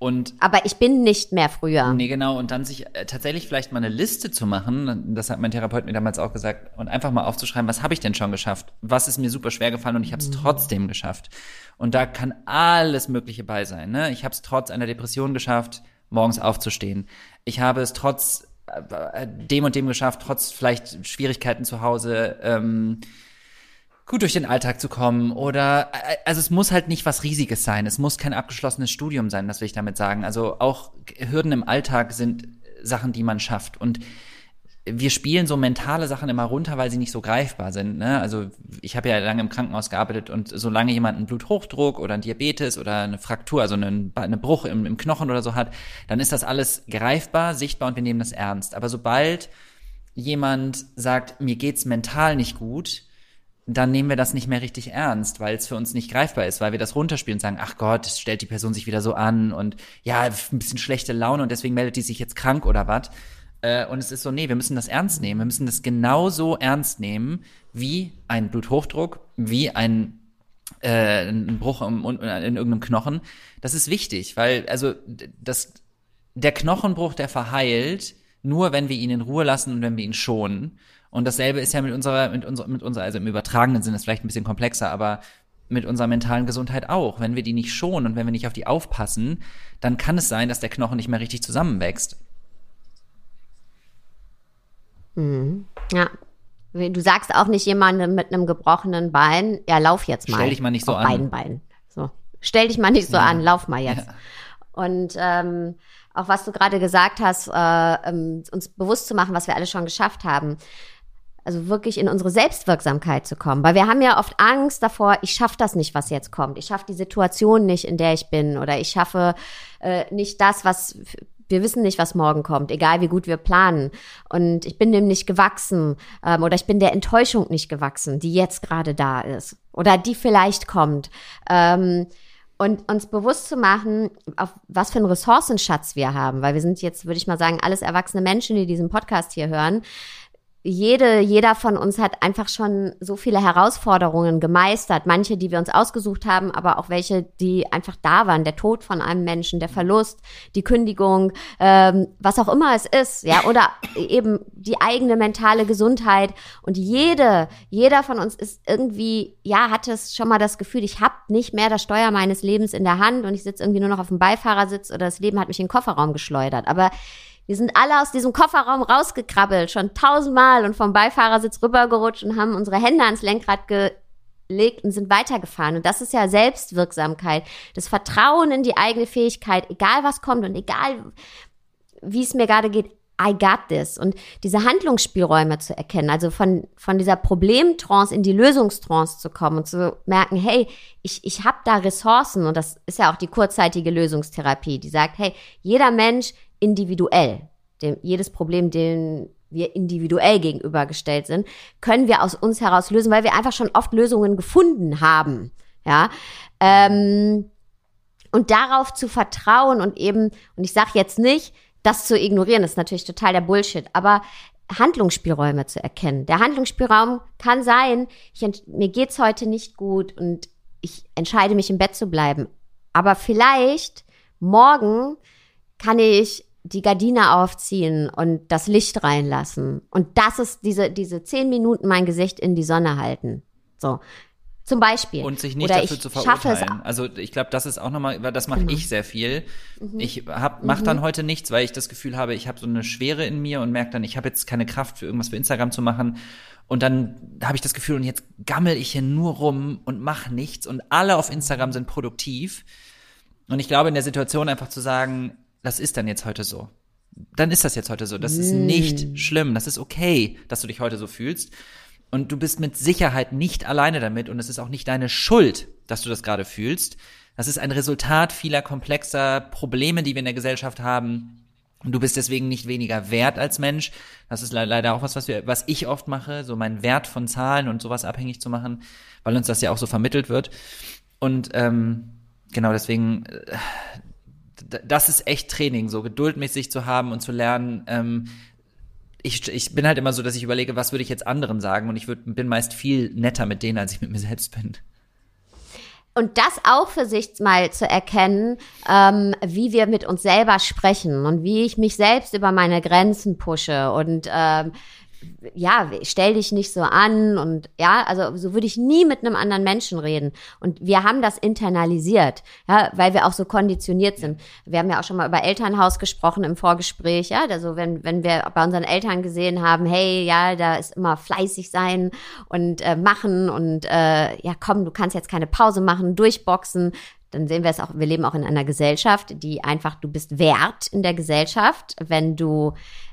Und aber ich bin nicht mehr früher. Nee, genau. Und dann sich äh, tatsächlich vielleicht mal eine Liste zu machen, das hat mein Therapeut mir damals auch gesagt, und einfach mal aufzuschreiben, was habe ich denn schon geschafft? Was ist mir super schwer gefallen und ich habe es mhm. trotzdem geschafft. Und da kann alles Mögliche bei sein. Ne? Ich habe es trotz einer Depression geschafft, morgens aufzustehen. Ich habe es trotz äh, dem und dem geschafft, trotz vielleicht Schwierigkeiten zu Hause. Ähm, gut durch den Alltag zu kommen oder äh, also es muss halt nicht was riesiges sein. Es muss kein abgeschlossenes Studium sein, das will ich damit sagen. Also auch Hürden im Alltag sind Sachen, die man schafft und wir spielen so mentale Sachen immer runter, weil sie nicht so greifbar sind. Ne? Also ich habe ja lange im Krankenhaus gearbeitet und solange jemand einen Bluthochdruck oder einen Diabetes oder eine Fraktur, also einen, eine Bruch im, im Knochen oder so hat, dann ist das alles greifbar, sichtbar und wir nehmen das ernst. Aber sobald jemand sagt, mir geht's mental nicht gut, dann nehmen wir das nicht mehr richtig ernst, weil es für uns nicht greifbar ist, weil wir das runterspielen und sagen, ach Gott, stellt die Person sich wieder so an und ja, ein bisschen schlechte Laune und deswegen meldet die sich jetzt krank oder was. Äh, und es ist so, nee, wir müssen das ernst nehmen. Wir müssen das genauso ernst nehmen wie ein Bluthochdruck, wie ein, äh, ein Bruch im, in irgendeinem Knochen. Das ist wichtig, weil also das, der Knochenbruch, der verheilt, nur wenn wir ihn in Ruhe lassen und wenn wir ihn schonen. Und dasselbe ist ja mit unserer, mit unserer, mit unserer, also im übertragenen Sinne ist vielleicht ein bisschen komplexer, aber mit unserer mentalen Gesundheit auch. Wenn wir die nicht schonen und wenn wir nicht auf die aufpassen, dann kann es sein, dass der Knochen nicht mehr richtig zusammenwächst. Mhm. Ja. Du sagst auch nicht jemandem mit einem gebrochenen Bein, ja, lauf jetzt mal. Stell dich mal nicht so auf an. Beiden Beinen. So. Stell dich mal nicht so ja. an, lauf mal jetzt. Ja. Und ähm, auch was du gerade gesagt hast, äh, ähm, uns bewusst zu machen, was wir alle schon geschafft haben also wirklich in unsere Selbstwirksamkeit zu kommen. Weil wir haben ja oft Angst davor, ich schaffe das nicht, was jetzt kommt. Ich schaffe die Situation nicht, in der ich bin. Oder ich schaffe äh, nicht das, was wir wissen nicht, was morgen kommt, egal wie gut wir planen. Und ich bin dem nicht gewachsen ähm, oder ich bin der Enttäuschung nicht gewachsen, die jetzt gerade da ist oder die vielleicht kommt. Ähm, und uns bewusst zu machen, auf was für einen Ressourcenschatz wir haben, weil wir sind jetzt, würde ich mal sagen, alles erwachsene Menschen, die diesen Podcast hier hören jede, jeder von uns hat einfach schon so viele Herausforderungen gemeistert. Manche, die wir uns ausgesucht haben, aber auch welche, die einfach da waren. Der Tod von einem Menschen, der Verlust, die Kündigung, ähm, was auch immer es ist, ja, oder eben die eigene mentale Gesundheit. Und jede, jeder von uns ist irgendwie, ja, hatte es schon mal das Gefühl, ich habe nicht mehr das Steuer meines Lebens in der Hand und ich sitze irgendwie nur noch auf dem Beifahrersitz oder das Leben hat mich in den Kofferraum geschleudert. Aber wir sind alle aus diesem Kofferraum rausgekrabbelt, schon tausendmal und vom Beifahrersitz rübergerutscht und haben unsere Hände ans Lenkrad gelegt und sind weitergefahren. Und das ist ja Selbstwirksamkeit, das Vertrauen in die eigene Fähigkeit, egal was kommt und egal wie es mir gerade geht, I got this. Und diese Handlungsspielräume zu erkennen, also von, von dieser Problemtrance in die Lösungstrance zu kommen und zu merken, hey, ich, ich habe da Ressourcen und das ist ja auch die kurzzeitige Lösungstherapie, die sagt, hey, jeder Mensch individuell. Dem, jedes Problem, dem wir individuell gegenübergestellt sind, können wir aus uns heraus lösen, weil wir einfach schon oft Lösungen gefunden haben. Ja. Ähm, und darauf zu vertrauen und eben, und ich sage jetzt nicht, das zu ignorieren, ist natürlich total der Bullshit, aber Handlungsspielräume zu erkennen. Der Handlungsspielraum kann sein, ich, mir geht's heute nicht gut und ich entscheide mich im Bett zu bleiben. Aber vielleicht morgen kann ich die Gardine aufziehen und das Licht reinlassen. Und das ist diese, diese zehn Minuten mein Gesicht in die Sonne halten. So. Zum Beispiel. Und sich nicht Oder dafür zu verurteilen. Also ich glaube, das ist auch nochmal, das mache genau. ich sehr viel. Mhm. Ich hab, mach mhm. dann heute nichts, weil ich das Gefühl habe, ich habe so eine Schwere in mir und merke dann, ich habe jetzt keine Kraft für irgendwas für Instagram zu machen. Und dann habe ich das Gefühl, und jetzt gammel ich hier nur rum und mache nichts und alle auf Instagram sind produktiv. Und ich glaube, in der Situation einfach zu sagen, das ist dann jetzt heute so. Dann ist das jetzt heute so. Das ist nicht mm. schlimm. Das ist okay, dass du dich heute so fühlst. Und du bist mit Sicherheit nicht alleine damit und es ist auch nicht deine Schuld, dass du das gerade fühlst. Das ist ein Resultat vieler komplexer Probleme, die wir in der Gesellschaft haben. Und du bist deswegen nicht weniger wert als Mensch. Das ist leider auch was, was, wir, was ich oft mache, so meinen Wert von Zahlen und sowas abhängig zu machen, weil uns das ja auch so vermittelt wird. Und ähm, genau deswegen, äh, das ist echt Training, so geduldmäßig zu haben und zu lernen. Ähm, ich, ich bin halt immer so, dass ich überlege, was würde ich jetzt anderen sagen und ich würd, bin meist viel netter mit denen, als ich mit mir selbst bin. Und das auch für sich mal zu erkennen, ähm, wie wir mit uns selber sprechen und wie ich mich selbst über meine Grenzen pushe und ähm, ja, stell dich nicht so an und ja, also so würde ich nie mit einem anderen Menschen reden. Und wir haben das internalisiert, ja, weil wir auch so konditioniert sind. Wir haben ja auch schon mal über Elternhaus gesprochen im Vorgespräch, ja, also wenn, wenn wir bei unseren Eltern gesehen haben, hey, ja, da ist immer fleißig sein und äh, machen und äh, ja, komm, du kannst jetzt keine Pause machen, durchboxen, dann sehen wir es auch, wir leben auch in einer Gesellschaft, die einfach, du bist wert in der Gesellschaft, wenn du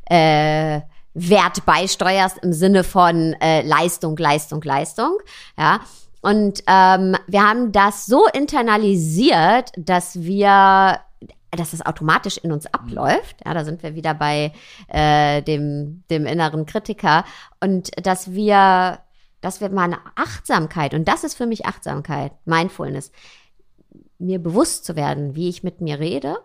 äh, Wert beisteuerst im Sinne von äh, Leistung, Leistung, Leistung. Ja. Und ähm, wir haben das so internalisiert, dass wir dass das automatisch in uns abläuft. Ja, da sind wir wieder bei äh, dem, dem inneren Kritiker. Und dass wir, dass wir mal eine Achtsamkeit, und das ist für mich Achtsamkeit, Mindfulness, mir bewusst zu werden, wie ich mit mir rede,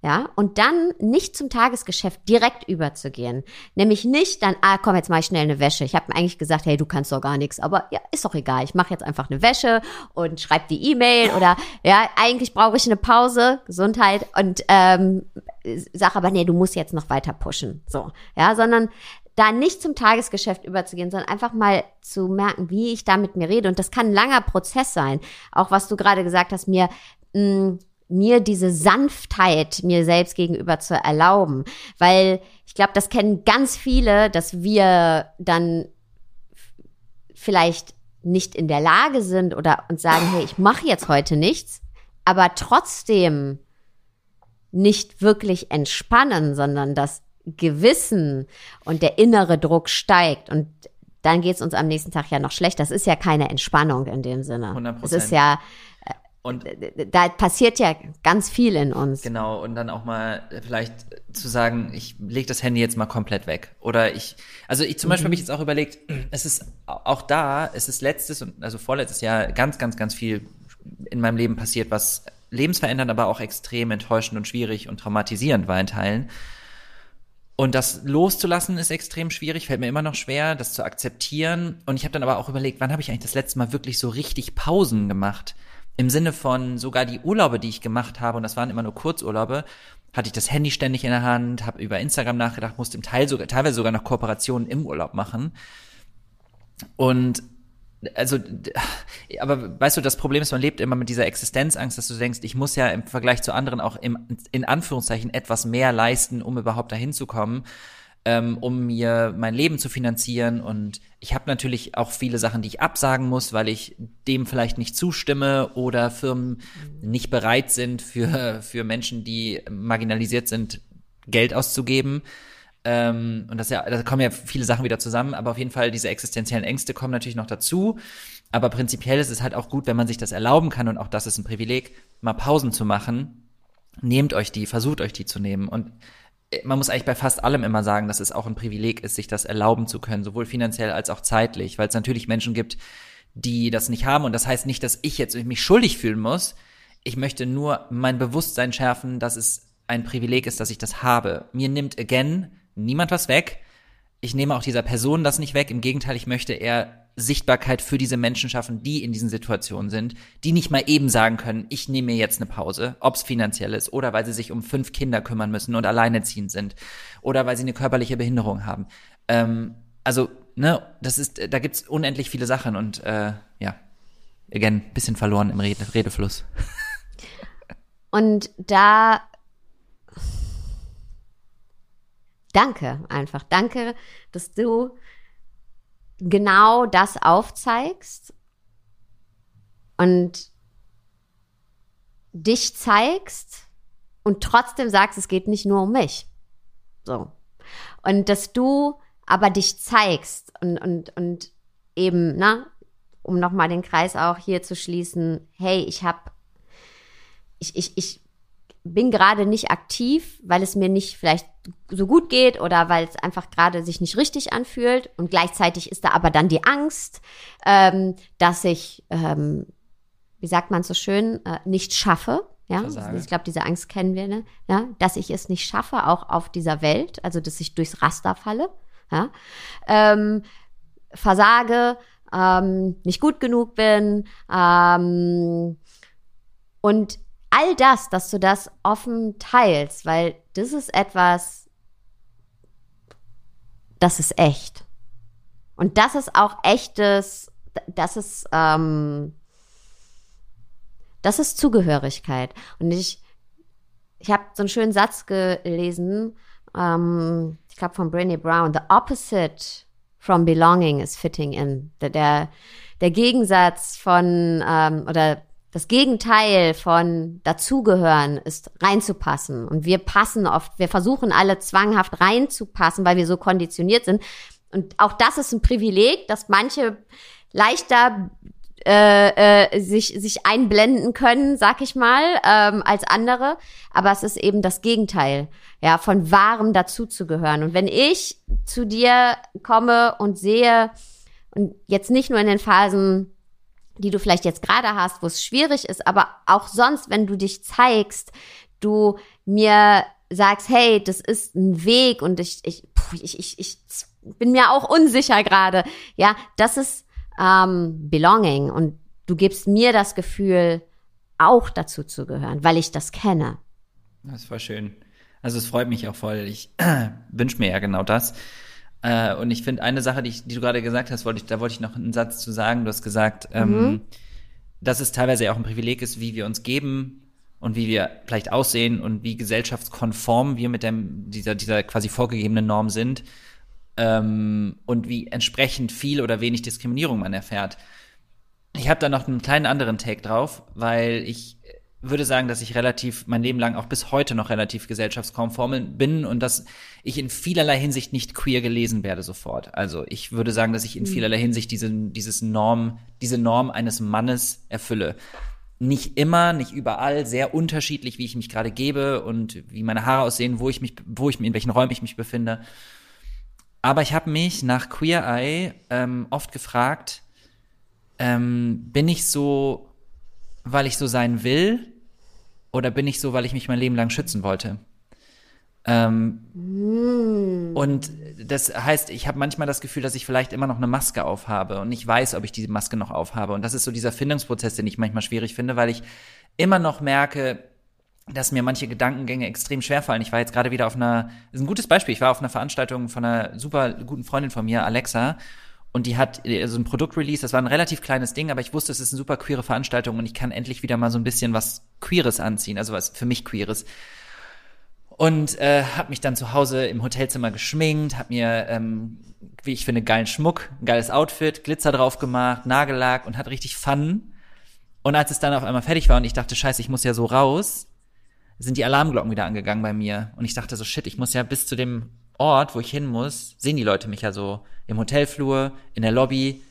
ja, und dann nicht zum Tagesgeschäft direkt überzugehen. Nämlich nicht dann, ah, komm, jetzt mach ich schnell eine Wäsche. Ich habe mir eigentlich gesagt, hey, du kannst doch gar nichts, aber ja, ist doch egal. Ich mache jetzt einfach eine Wäsche und schreib die E-Mail oder ja, eigentlich brauche ich eine Pause, Gesundheit und ähm, sag aber, nee, du musst jetzt noch weiter pushen. So, ja, sondern da nicht zum Tagesgeschäft überzugehen, sondern einfach mal zu merken, wie ich da mit mir rede. Und das kann ein langer Prozess sein. Auch was du gerade gesagt hast, mir mh, mm, mir diese Sanftheit mir selbst gegenüber zu erlauben, weil ich glaube, das kennen ganz viele, dass wir dann vielleicht nicht in der Lage sind oder uns sagen, hey, ich mache jetzt heute nichts, aber trotzdem nicht wirklich entspannen, sondern das Gewissen und der innere Druck steigt und dann geht's uns am nächsten Tag ja noch schlecht. Das ist ja keine Entspannung in dem Sinne. 100%. Es ist ja, Und da passiert ja ganz viel in uns. Genau, und dann auch mal vielleicht zu sagen, ich lege das Handy jetzt mal komplett weg. Oder ich, also ich zum Beispiel habe ich jetzt auch überlegt, es ist auch da, es ist letztes und also vorletztes Jahr ganz, ganz, ganz viel in meinem Leben passiert, was lebensverändernd, aber auch extrem enttäuschend und schwierig und traumatisierend war in Teilen. Und das loszulassen ist extrem schwierig, fällt mir immer noch schwer, das zu akzeptieren. Und ich habe dann aber auch überlegt, wann habe ich eigentlich das letzte Mal wirklich so richtig Pausen gemacht? Im Sinne von sogar die Urlaube, die ich gemacht habe, und das waren immer nur Kurzurlaube, hatte ich das Handy ständig in der Hand, habe über Instagram nachgedacht, musste im Teil sogar, teilweise sogar noch Kooperationen im Urlaub machen. Und also, aber weißt du, das Problem ist, man lebt immer mit dieser Existenzangst, dass du denkst, ich muss ja im Vergleich zu anderen auch im, in Anführungszeichen etwas mehr leisten, um überhaupt dahin zu kommen, ähm, um mir mein Leben zu finanzieren. Und ich habe natürlich auch viele Sachen, die ich absagen muss, weil ich dem vielleicht nicht zustimme oder Firmen nicht bereit sind, für, für Menschen, die marginalisiert sind, Geld auszugeben. Ähm, und das ja, da kommen ja viele Sachen wieder zusammen, aber auf jeden Fall diese existenziellen Ängste kommen natürlich noch dazu. Aber prinzipiell ist es halt auch gut, wenn man sich das erlauben kann, und auch das ist ein Privileg, mal Pausen zu machen. Nehmt euch die, versucht euch die zu nehmen. Und man muss eigentlich bei fast allem immer sagen, dass es auch ein Privileg ist, sich das erlauben zu können, sowohl finanziell als auch zeitlich, weil es natürlich Menschen gibt, die das nicht haben. Und das heißt nicht, dass ich jetzt mich schuldig fühlen muss. Ich möchte nur mein Bewusstsein schärfen, dass es ein Privileg ist, dass ich das habe. Mir nimmt again niemand was weg. Ich nehme auch dieser Person das nicht weg. Im Gegenteil, ich möchte eher Sichtbarkeit für diese Menschen schaffen, die in diesen Situationen sind, die nicht mal eben sagen können, ich nehme mir jetzt eine Pause, ob es finanziell ist oder weil sie sich um fünf Kinder kümmern müssen und alleinerziehend sind oder weil sie eine körperliche Behinderung haben. Ähm, also, ne, das ist, da gibt's unendlich viele Sachen und äh, ja, again, bisschen verloren im Rede, Redefluss. Und da danke einfach. Danke, dass du genau das aufzeigst und dich zeigst und trotzdem sagst, es geht nicht nur um mich. So. Und dass du aber dich zeigst und, und, und eben, ne, um nochmal den Kreis auch hier zu schließen, hey, ich habe ich, ich, ich bin gerade nicht aktiv, weil es mir nicht vielleicht so gut geht oder weil es einfach gerade sich nicht richtig anfühlt. Und gleichzeitig ist da aber dann die Angst, ähm, dass ich, ähm, wie sagt man so schön, äh, nicht schaffe. Ja, Versage. ich glaube, diese Angst kennen wir, ne? Ja, dass ich es nicht schaffe, auch auf dieser Welt, also dass ich durchs Raster falle. Ja, ähm, versage, ähm, nicht gut genug bin ähm, und all das, dass du das offen teilst, weil das ist etwas, das ist echt. Und das ist auch echtes, das ist, ähm, das ist Zugehörigkeit. Und ich, ich habe so einen schönen Satz gelesen, ähm, ich glaube von Brené Brown, the opposite from belonging is fitting in. Der, der, der Gegensatz von, ähm, oder das Gegenteil von dazugehören ist reinzupassen. Und wir passen oft, wir versuchen alle zwanghaft reinzupassen, weil wir so konditioniert sind. Und auch das ist ein Privileg, dass manche leichter äh, äh, sich, sich einblenden können, sag ich mal, ähm, als andere. Aber es ist eben das Gegenteil, ja, von wahrem dazuzugehören. Und wenn ich zu dir komme und sehe, und jetzt nicht nur in den Phasen, die du vielleicht jetzt gerade hast, wo es schwierig ist, aber auch sonst, wenn du dich zeigst, du mir sagst, hey, das ist ein Weg und ich, ich, ich, ich, ich bin mir auch unsicher gerade. Ja, das ist ähm, Belonging und du gibst mir das Gefühl, auch dazu zu gehören, weil ich das kenne. Das voll schön. Also es freut mich auch voll. Ich wünsche mir ja genau das. Äh, und ich finde eine Sache, die, ich, die du gerade gesagt hast, wollte ich, da wollte ich noch einen Satz zu sagen. Du hast gesagt, ähm, dass es teilweise ja auch ein Privileg ist, wie wir uns geben und wie wir vielleicht aussehen und wie gesellschaftskonform wir mit dem, dieser, dieser quasi vorgegebenen Norm sind ähm, und wie entsprechend viel oder wenig Diskriminierung man erfährt. Ich habe da noch einen kleinen anderen Take drauf, weil ich würde sagen, dass ich relativ mein Leben lang auch bis heute noch relativ gesellschaftskonform bin und dass ich in vielerlei Hinsicht nicht queer gelesen werde sofort. Also ich würde sagen, dass ich in mhm. vielerlei Hinsicht diese, dieses Norm, diese Norm eines Mannes erfülle. Nicht immer, nicht überall, sehr unterschiedlich, wie ich mich gerade gebe und wie meine Haare aussehen, wo ich mich, wo ich in welchen Räumen ich mich befinde. Aber ich habe mich nach Queer Eye ähm, oft gefragt, ähm, bin ich so weil ich so sein will oder bin ich so, weil ich mich mein Leben lang schützen wollte? Ähm, mm. Und das heißt, ich habe manchmal das Gefühl, dass ich vielleicht immer noch eine Maske aufhabe und nicht weiß, ob ich diese Maske noch aufhabe. Und das ist so dieser Findungsprozess, den ich manchmal schwierig finde, weil ich immer noch merke, dass mir manche Gedankengänge extrem schwerfallen. Ich war jetzt gerade wieder auf einer, das ist ein gutes Beispiel, ich war auf einer Veranstaltung von einer super guten Freundin von mir, Alexa, und die hat äh, so ein Produktrelease, das war ein relativ kleines Ding, aber ich wusste, es ist eine super queere Veranstaltung und ich kann endlich wieder mal so ein bisschen was Queeres anziehen, also was für mich Queeres. Und äh, habe mich dann zu Hause im Hotelzimmer geschminkt, habe mir, ähm, wie ich finde, geilen Schmuck, ein geiles Outfit, Glitzer drauf gemacht, Nagellack und hat richtig Fun. Und als es dann auf einmal fertig war und ich dachte, scheiße, ich muss ja so raus, sind die Alarmglocken wieder angegangen bei mir. Und ich dachte so, shit, ich muss ja bis zu dem Ort, wo ich hin muss, sehen die Leute mich ja so im Hotelflur, in der Lobby,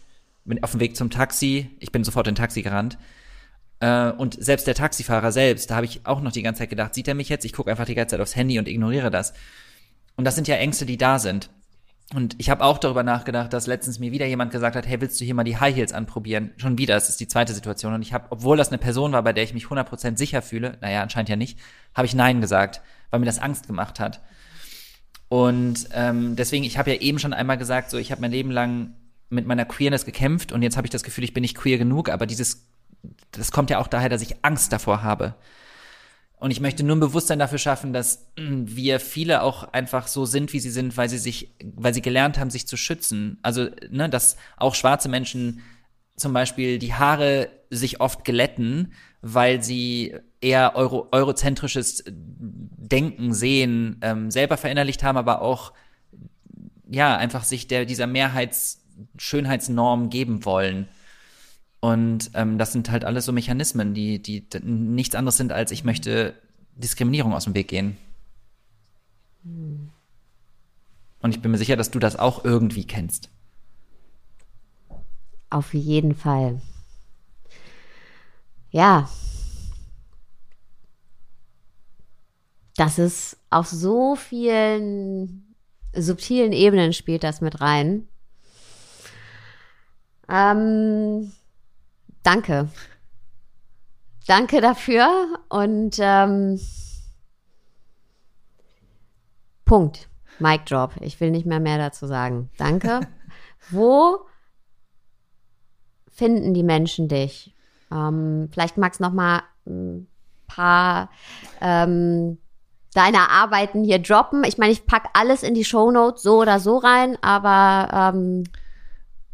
bin auf dem Weg zum Taxi. Ich bin sofort in ein Taxi gerannt. Äh, und selbst der Taxifahrer selbst, da habe ich auch noch die ganze Zeit gedacht, sieht er mich jetzt? Ich gucke einfach die ganze Zeit aufs Handy und ignoriere das. Und das sind ja Ängste, die da sind. Und ich habe auch darüber nachgedacht, dass letztens mir wieder jemand gesagt hat, hey, willst du hier mal die High Heels anprobieren? Schon wieder, das ist die zweite Situation. Und ich habe, obwohl das eine Person war, bei der ich mich 100% sicher fühle, naja, anscheinend ja nicht, habe ich Nein gesagt, weil mir das Angst gemacht hat. Und ähm, deswegen, ich habe ja eben schon einmal gesagt, so ich habe mein Leben lang mit meiner Queerness gekämpft und jetzt habe ich das Gefühl, ich bin nicht queer genug, aber dieses, das kommt ja auch daher, dass ich Angst davor habe. Und ich möchte nur ein Bewusstsein dafür schaffen, dass wir viele auch einfach so sind, wie sie sind, weil sie sich, weil sie gelernt haben, sich zu schützen. Also, ne, dass auch schwarze Menschen zum Beispiel die Haare sich oft glätten, weil sie eher euro, eurozentrisches Denken, Sehen ähm, selber verinnerlicht haben, aber auch ja einfach sich der dieser Mehrheits Schönheitsnorm geben wollen. Und ähm, das sind halt alles so Mechanismen, die, die nichts anderes sind, als ich möchte Diskriminierung aus dem Weg gehen. Und ich bin mir sicher, dass du das auch irgendwie kennst. Auf jeden Fall. Ja, das ist auf so vielen subtilen Ebenen spielt das mit rein. Ähm, danke. Danke dafür und ähm, Punkt. Mic Drop. Ich will nicht mehr mehr dazu sagen. Danke. Wo finden die Menschen dich? Ähm, vielleicht magst du noch mal ein paar ähm, deiner Arbeiten hier droppen. Ich meine, ich pack alles in die Show Notes so oder so rein, aber ähm,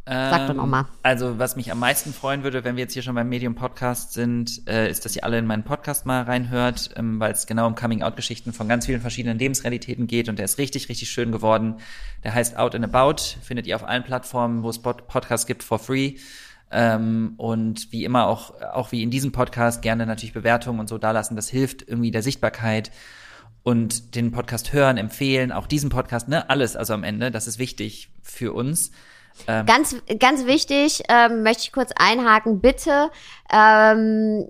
Sag doch nochmal. Ähm, also, was mich am meisten freuen würde, wenn wir jetzt hier schon beim Medium Podcast sind, äh, ist, dass ihr alle in meinen Podcast mal reinhört, ähm, weil es genau um Coming-out-Geschichten von ganz vielen verschiedenen Lebensrealitäten geht und der ist richtig, richtig schön geworden. Der heißt Out and About, findet ihr auf allen Plattformen, wo es Podcasts gibt, for free. Ähm, und wie immer auch, auch wie in diesem Podcast gerne natürlich Bewertungen und so dalassen. Das hilft irgendwie der Sichtbarkeit und den Podcast hören, empfehlen, auch diesen Podcast, ne, alles also am Ende, das ist wichtig für uns. Ähm, ganz, ganz wichtig, ähm, möchte ich kurz einhaken, bitte. Ähm,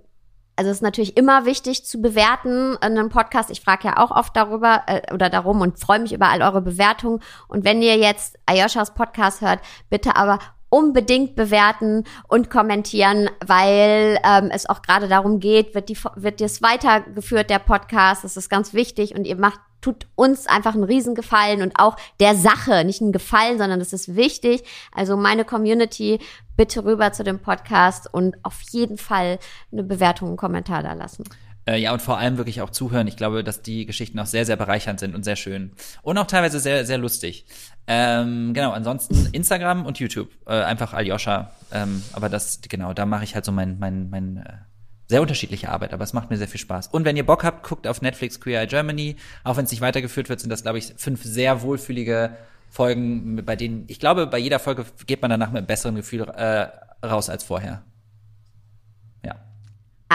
also es ist natürlich immer wichtig zu bewerten in einem Podcast. Ich frage ja auch oft darüber äh, oder darum und freue mich über all eure Bewertungen. Und wenn ihr jetzt Ayoshas Podcast hört, bitte aber unbedingt bewerten und kommentieren, weil ähm, es auch gerade darum geht, wird die wird das weitergeführt der Podcast, das ist ganz wichtig und ihr macht tut uns einfach einen Riesengefallen und auch der Sache, nicht einen Gefallen, sondern das ist wichtig. Also meine Community, bitte rüber zu dem Podcast und auf jeden Fall eine Bewertung, einen Kommentar da lassen. Äh, ja, und vor allem wirklich auch zuhören. Ich glaube, dass die Geschichten auch sehr, sehr bereichernd sind und sehr schön. Und auch teilweise sehr, sehr lustig. Ähm, genau, ansonsten Instagram und YouTube. Äh, einfach Aljoscha. Ähm, aber das, genau, da mache ich halt so mein, mein, mein äh, sehr unterschiedliche Arbeit, aber es macht mir sehr viel Spaß. Und wenn ihr Bock habt, guckt auf Netflix Queer Eye Germany. Auch wenn es nicht weitergeführt wird, sind das, glaube ich, fünf sehr wohlfühlige Folgen, bei denen, ich glaube, bei jeder Folge geht man danach mit einem besseren Gefühl äh, raus als vorher.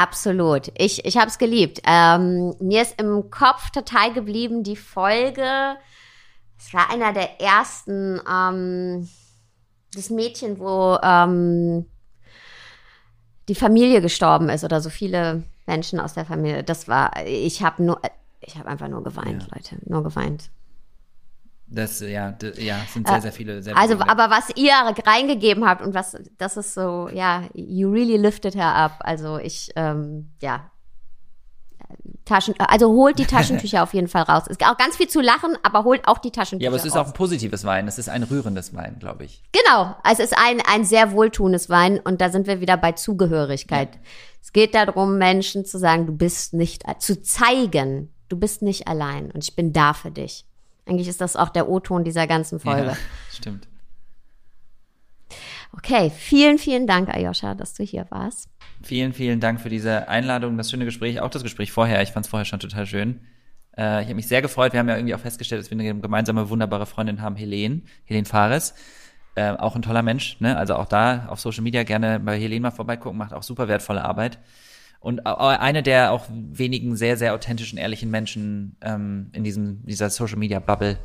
Absolut. Ich, ich habe es geliebt. Ähm, mir ist im Kopf total geblieben die Folge. Es war einer der ersten. Ähm, das Mädchen, wo ähm, die Familie gestorben ist oder so viele Menschen aus der Familie. Das war. Ich habe nur. Ich habe einfach nur geweint, ja. Leute. Nur geweint. Das, ja, ja, sind sehr, sehr viele. Sehr also, viele. aber was ihr reingegeben habt und was, das ist so, ja, you really lifted her up. Also ich, ähm, ja, Taschen, also holt die Taschentücher auf jeden Fall raus. Es ist auch ganz viel zu lachen, aber holt auch die Taschentücher Ja, aber es ist raus. auch ein positives Wein. Es ist ein rührendes Wein, glaube ich. Genau. Es ist ein, ein sehr wohltuendes Wein und da sind wir wieder bei Zugehörigkeit. Ja. Es geht darum, Menschen zu sagen, du bist nicht, zu zeigen, du bist nicht allein und ich bin da für dich. Eigentlich ist das auch der O-Ton dieser ganzen Folge. Ja, stimmt. Okay, vielen, vielen Dank, Ayosha, dass du hier warst. Vielen, vielen Dank für diese Einladung, das schöne Gespräch, auch das Gespräch vorher. Ich fand es vorher schon total schön. Äh, ich habe mich sehr gefreut. Wir haben ja irgendwie auch festgestellt, dass wir eine gemeinsame wunderbare Freundin haben, Helene, Helene Fares. Äh, auch ein toller Mensch, ne? Also auch da auf Social Media gerne bei Helene mal vorbeigucken, macht auch super wertvolle Arbeit und eine der auch wenigen sehr, sehr authentischen, ehrlichen Menschen ähm, in diesem, dieser Social Media Bubble.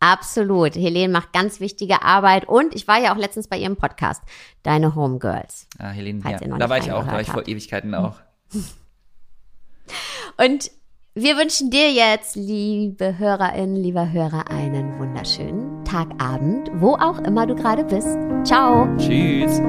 Absolut. Helene macht ganz wichtige Arbeit und ich war ja auch letztens bei ihrem Podcast, Deine Homegirls. Ah, Helene, ja. Da war ich auch, da war ich vor Ewigkeiten auch. Und wir wünschen dir jetzt, liebe Hörerinnen, lieber Hörer, einen wunderschönen Tagabend, wo auch immer du gerade bist. Ciao. Tschüss.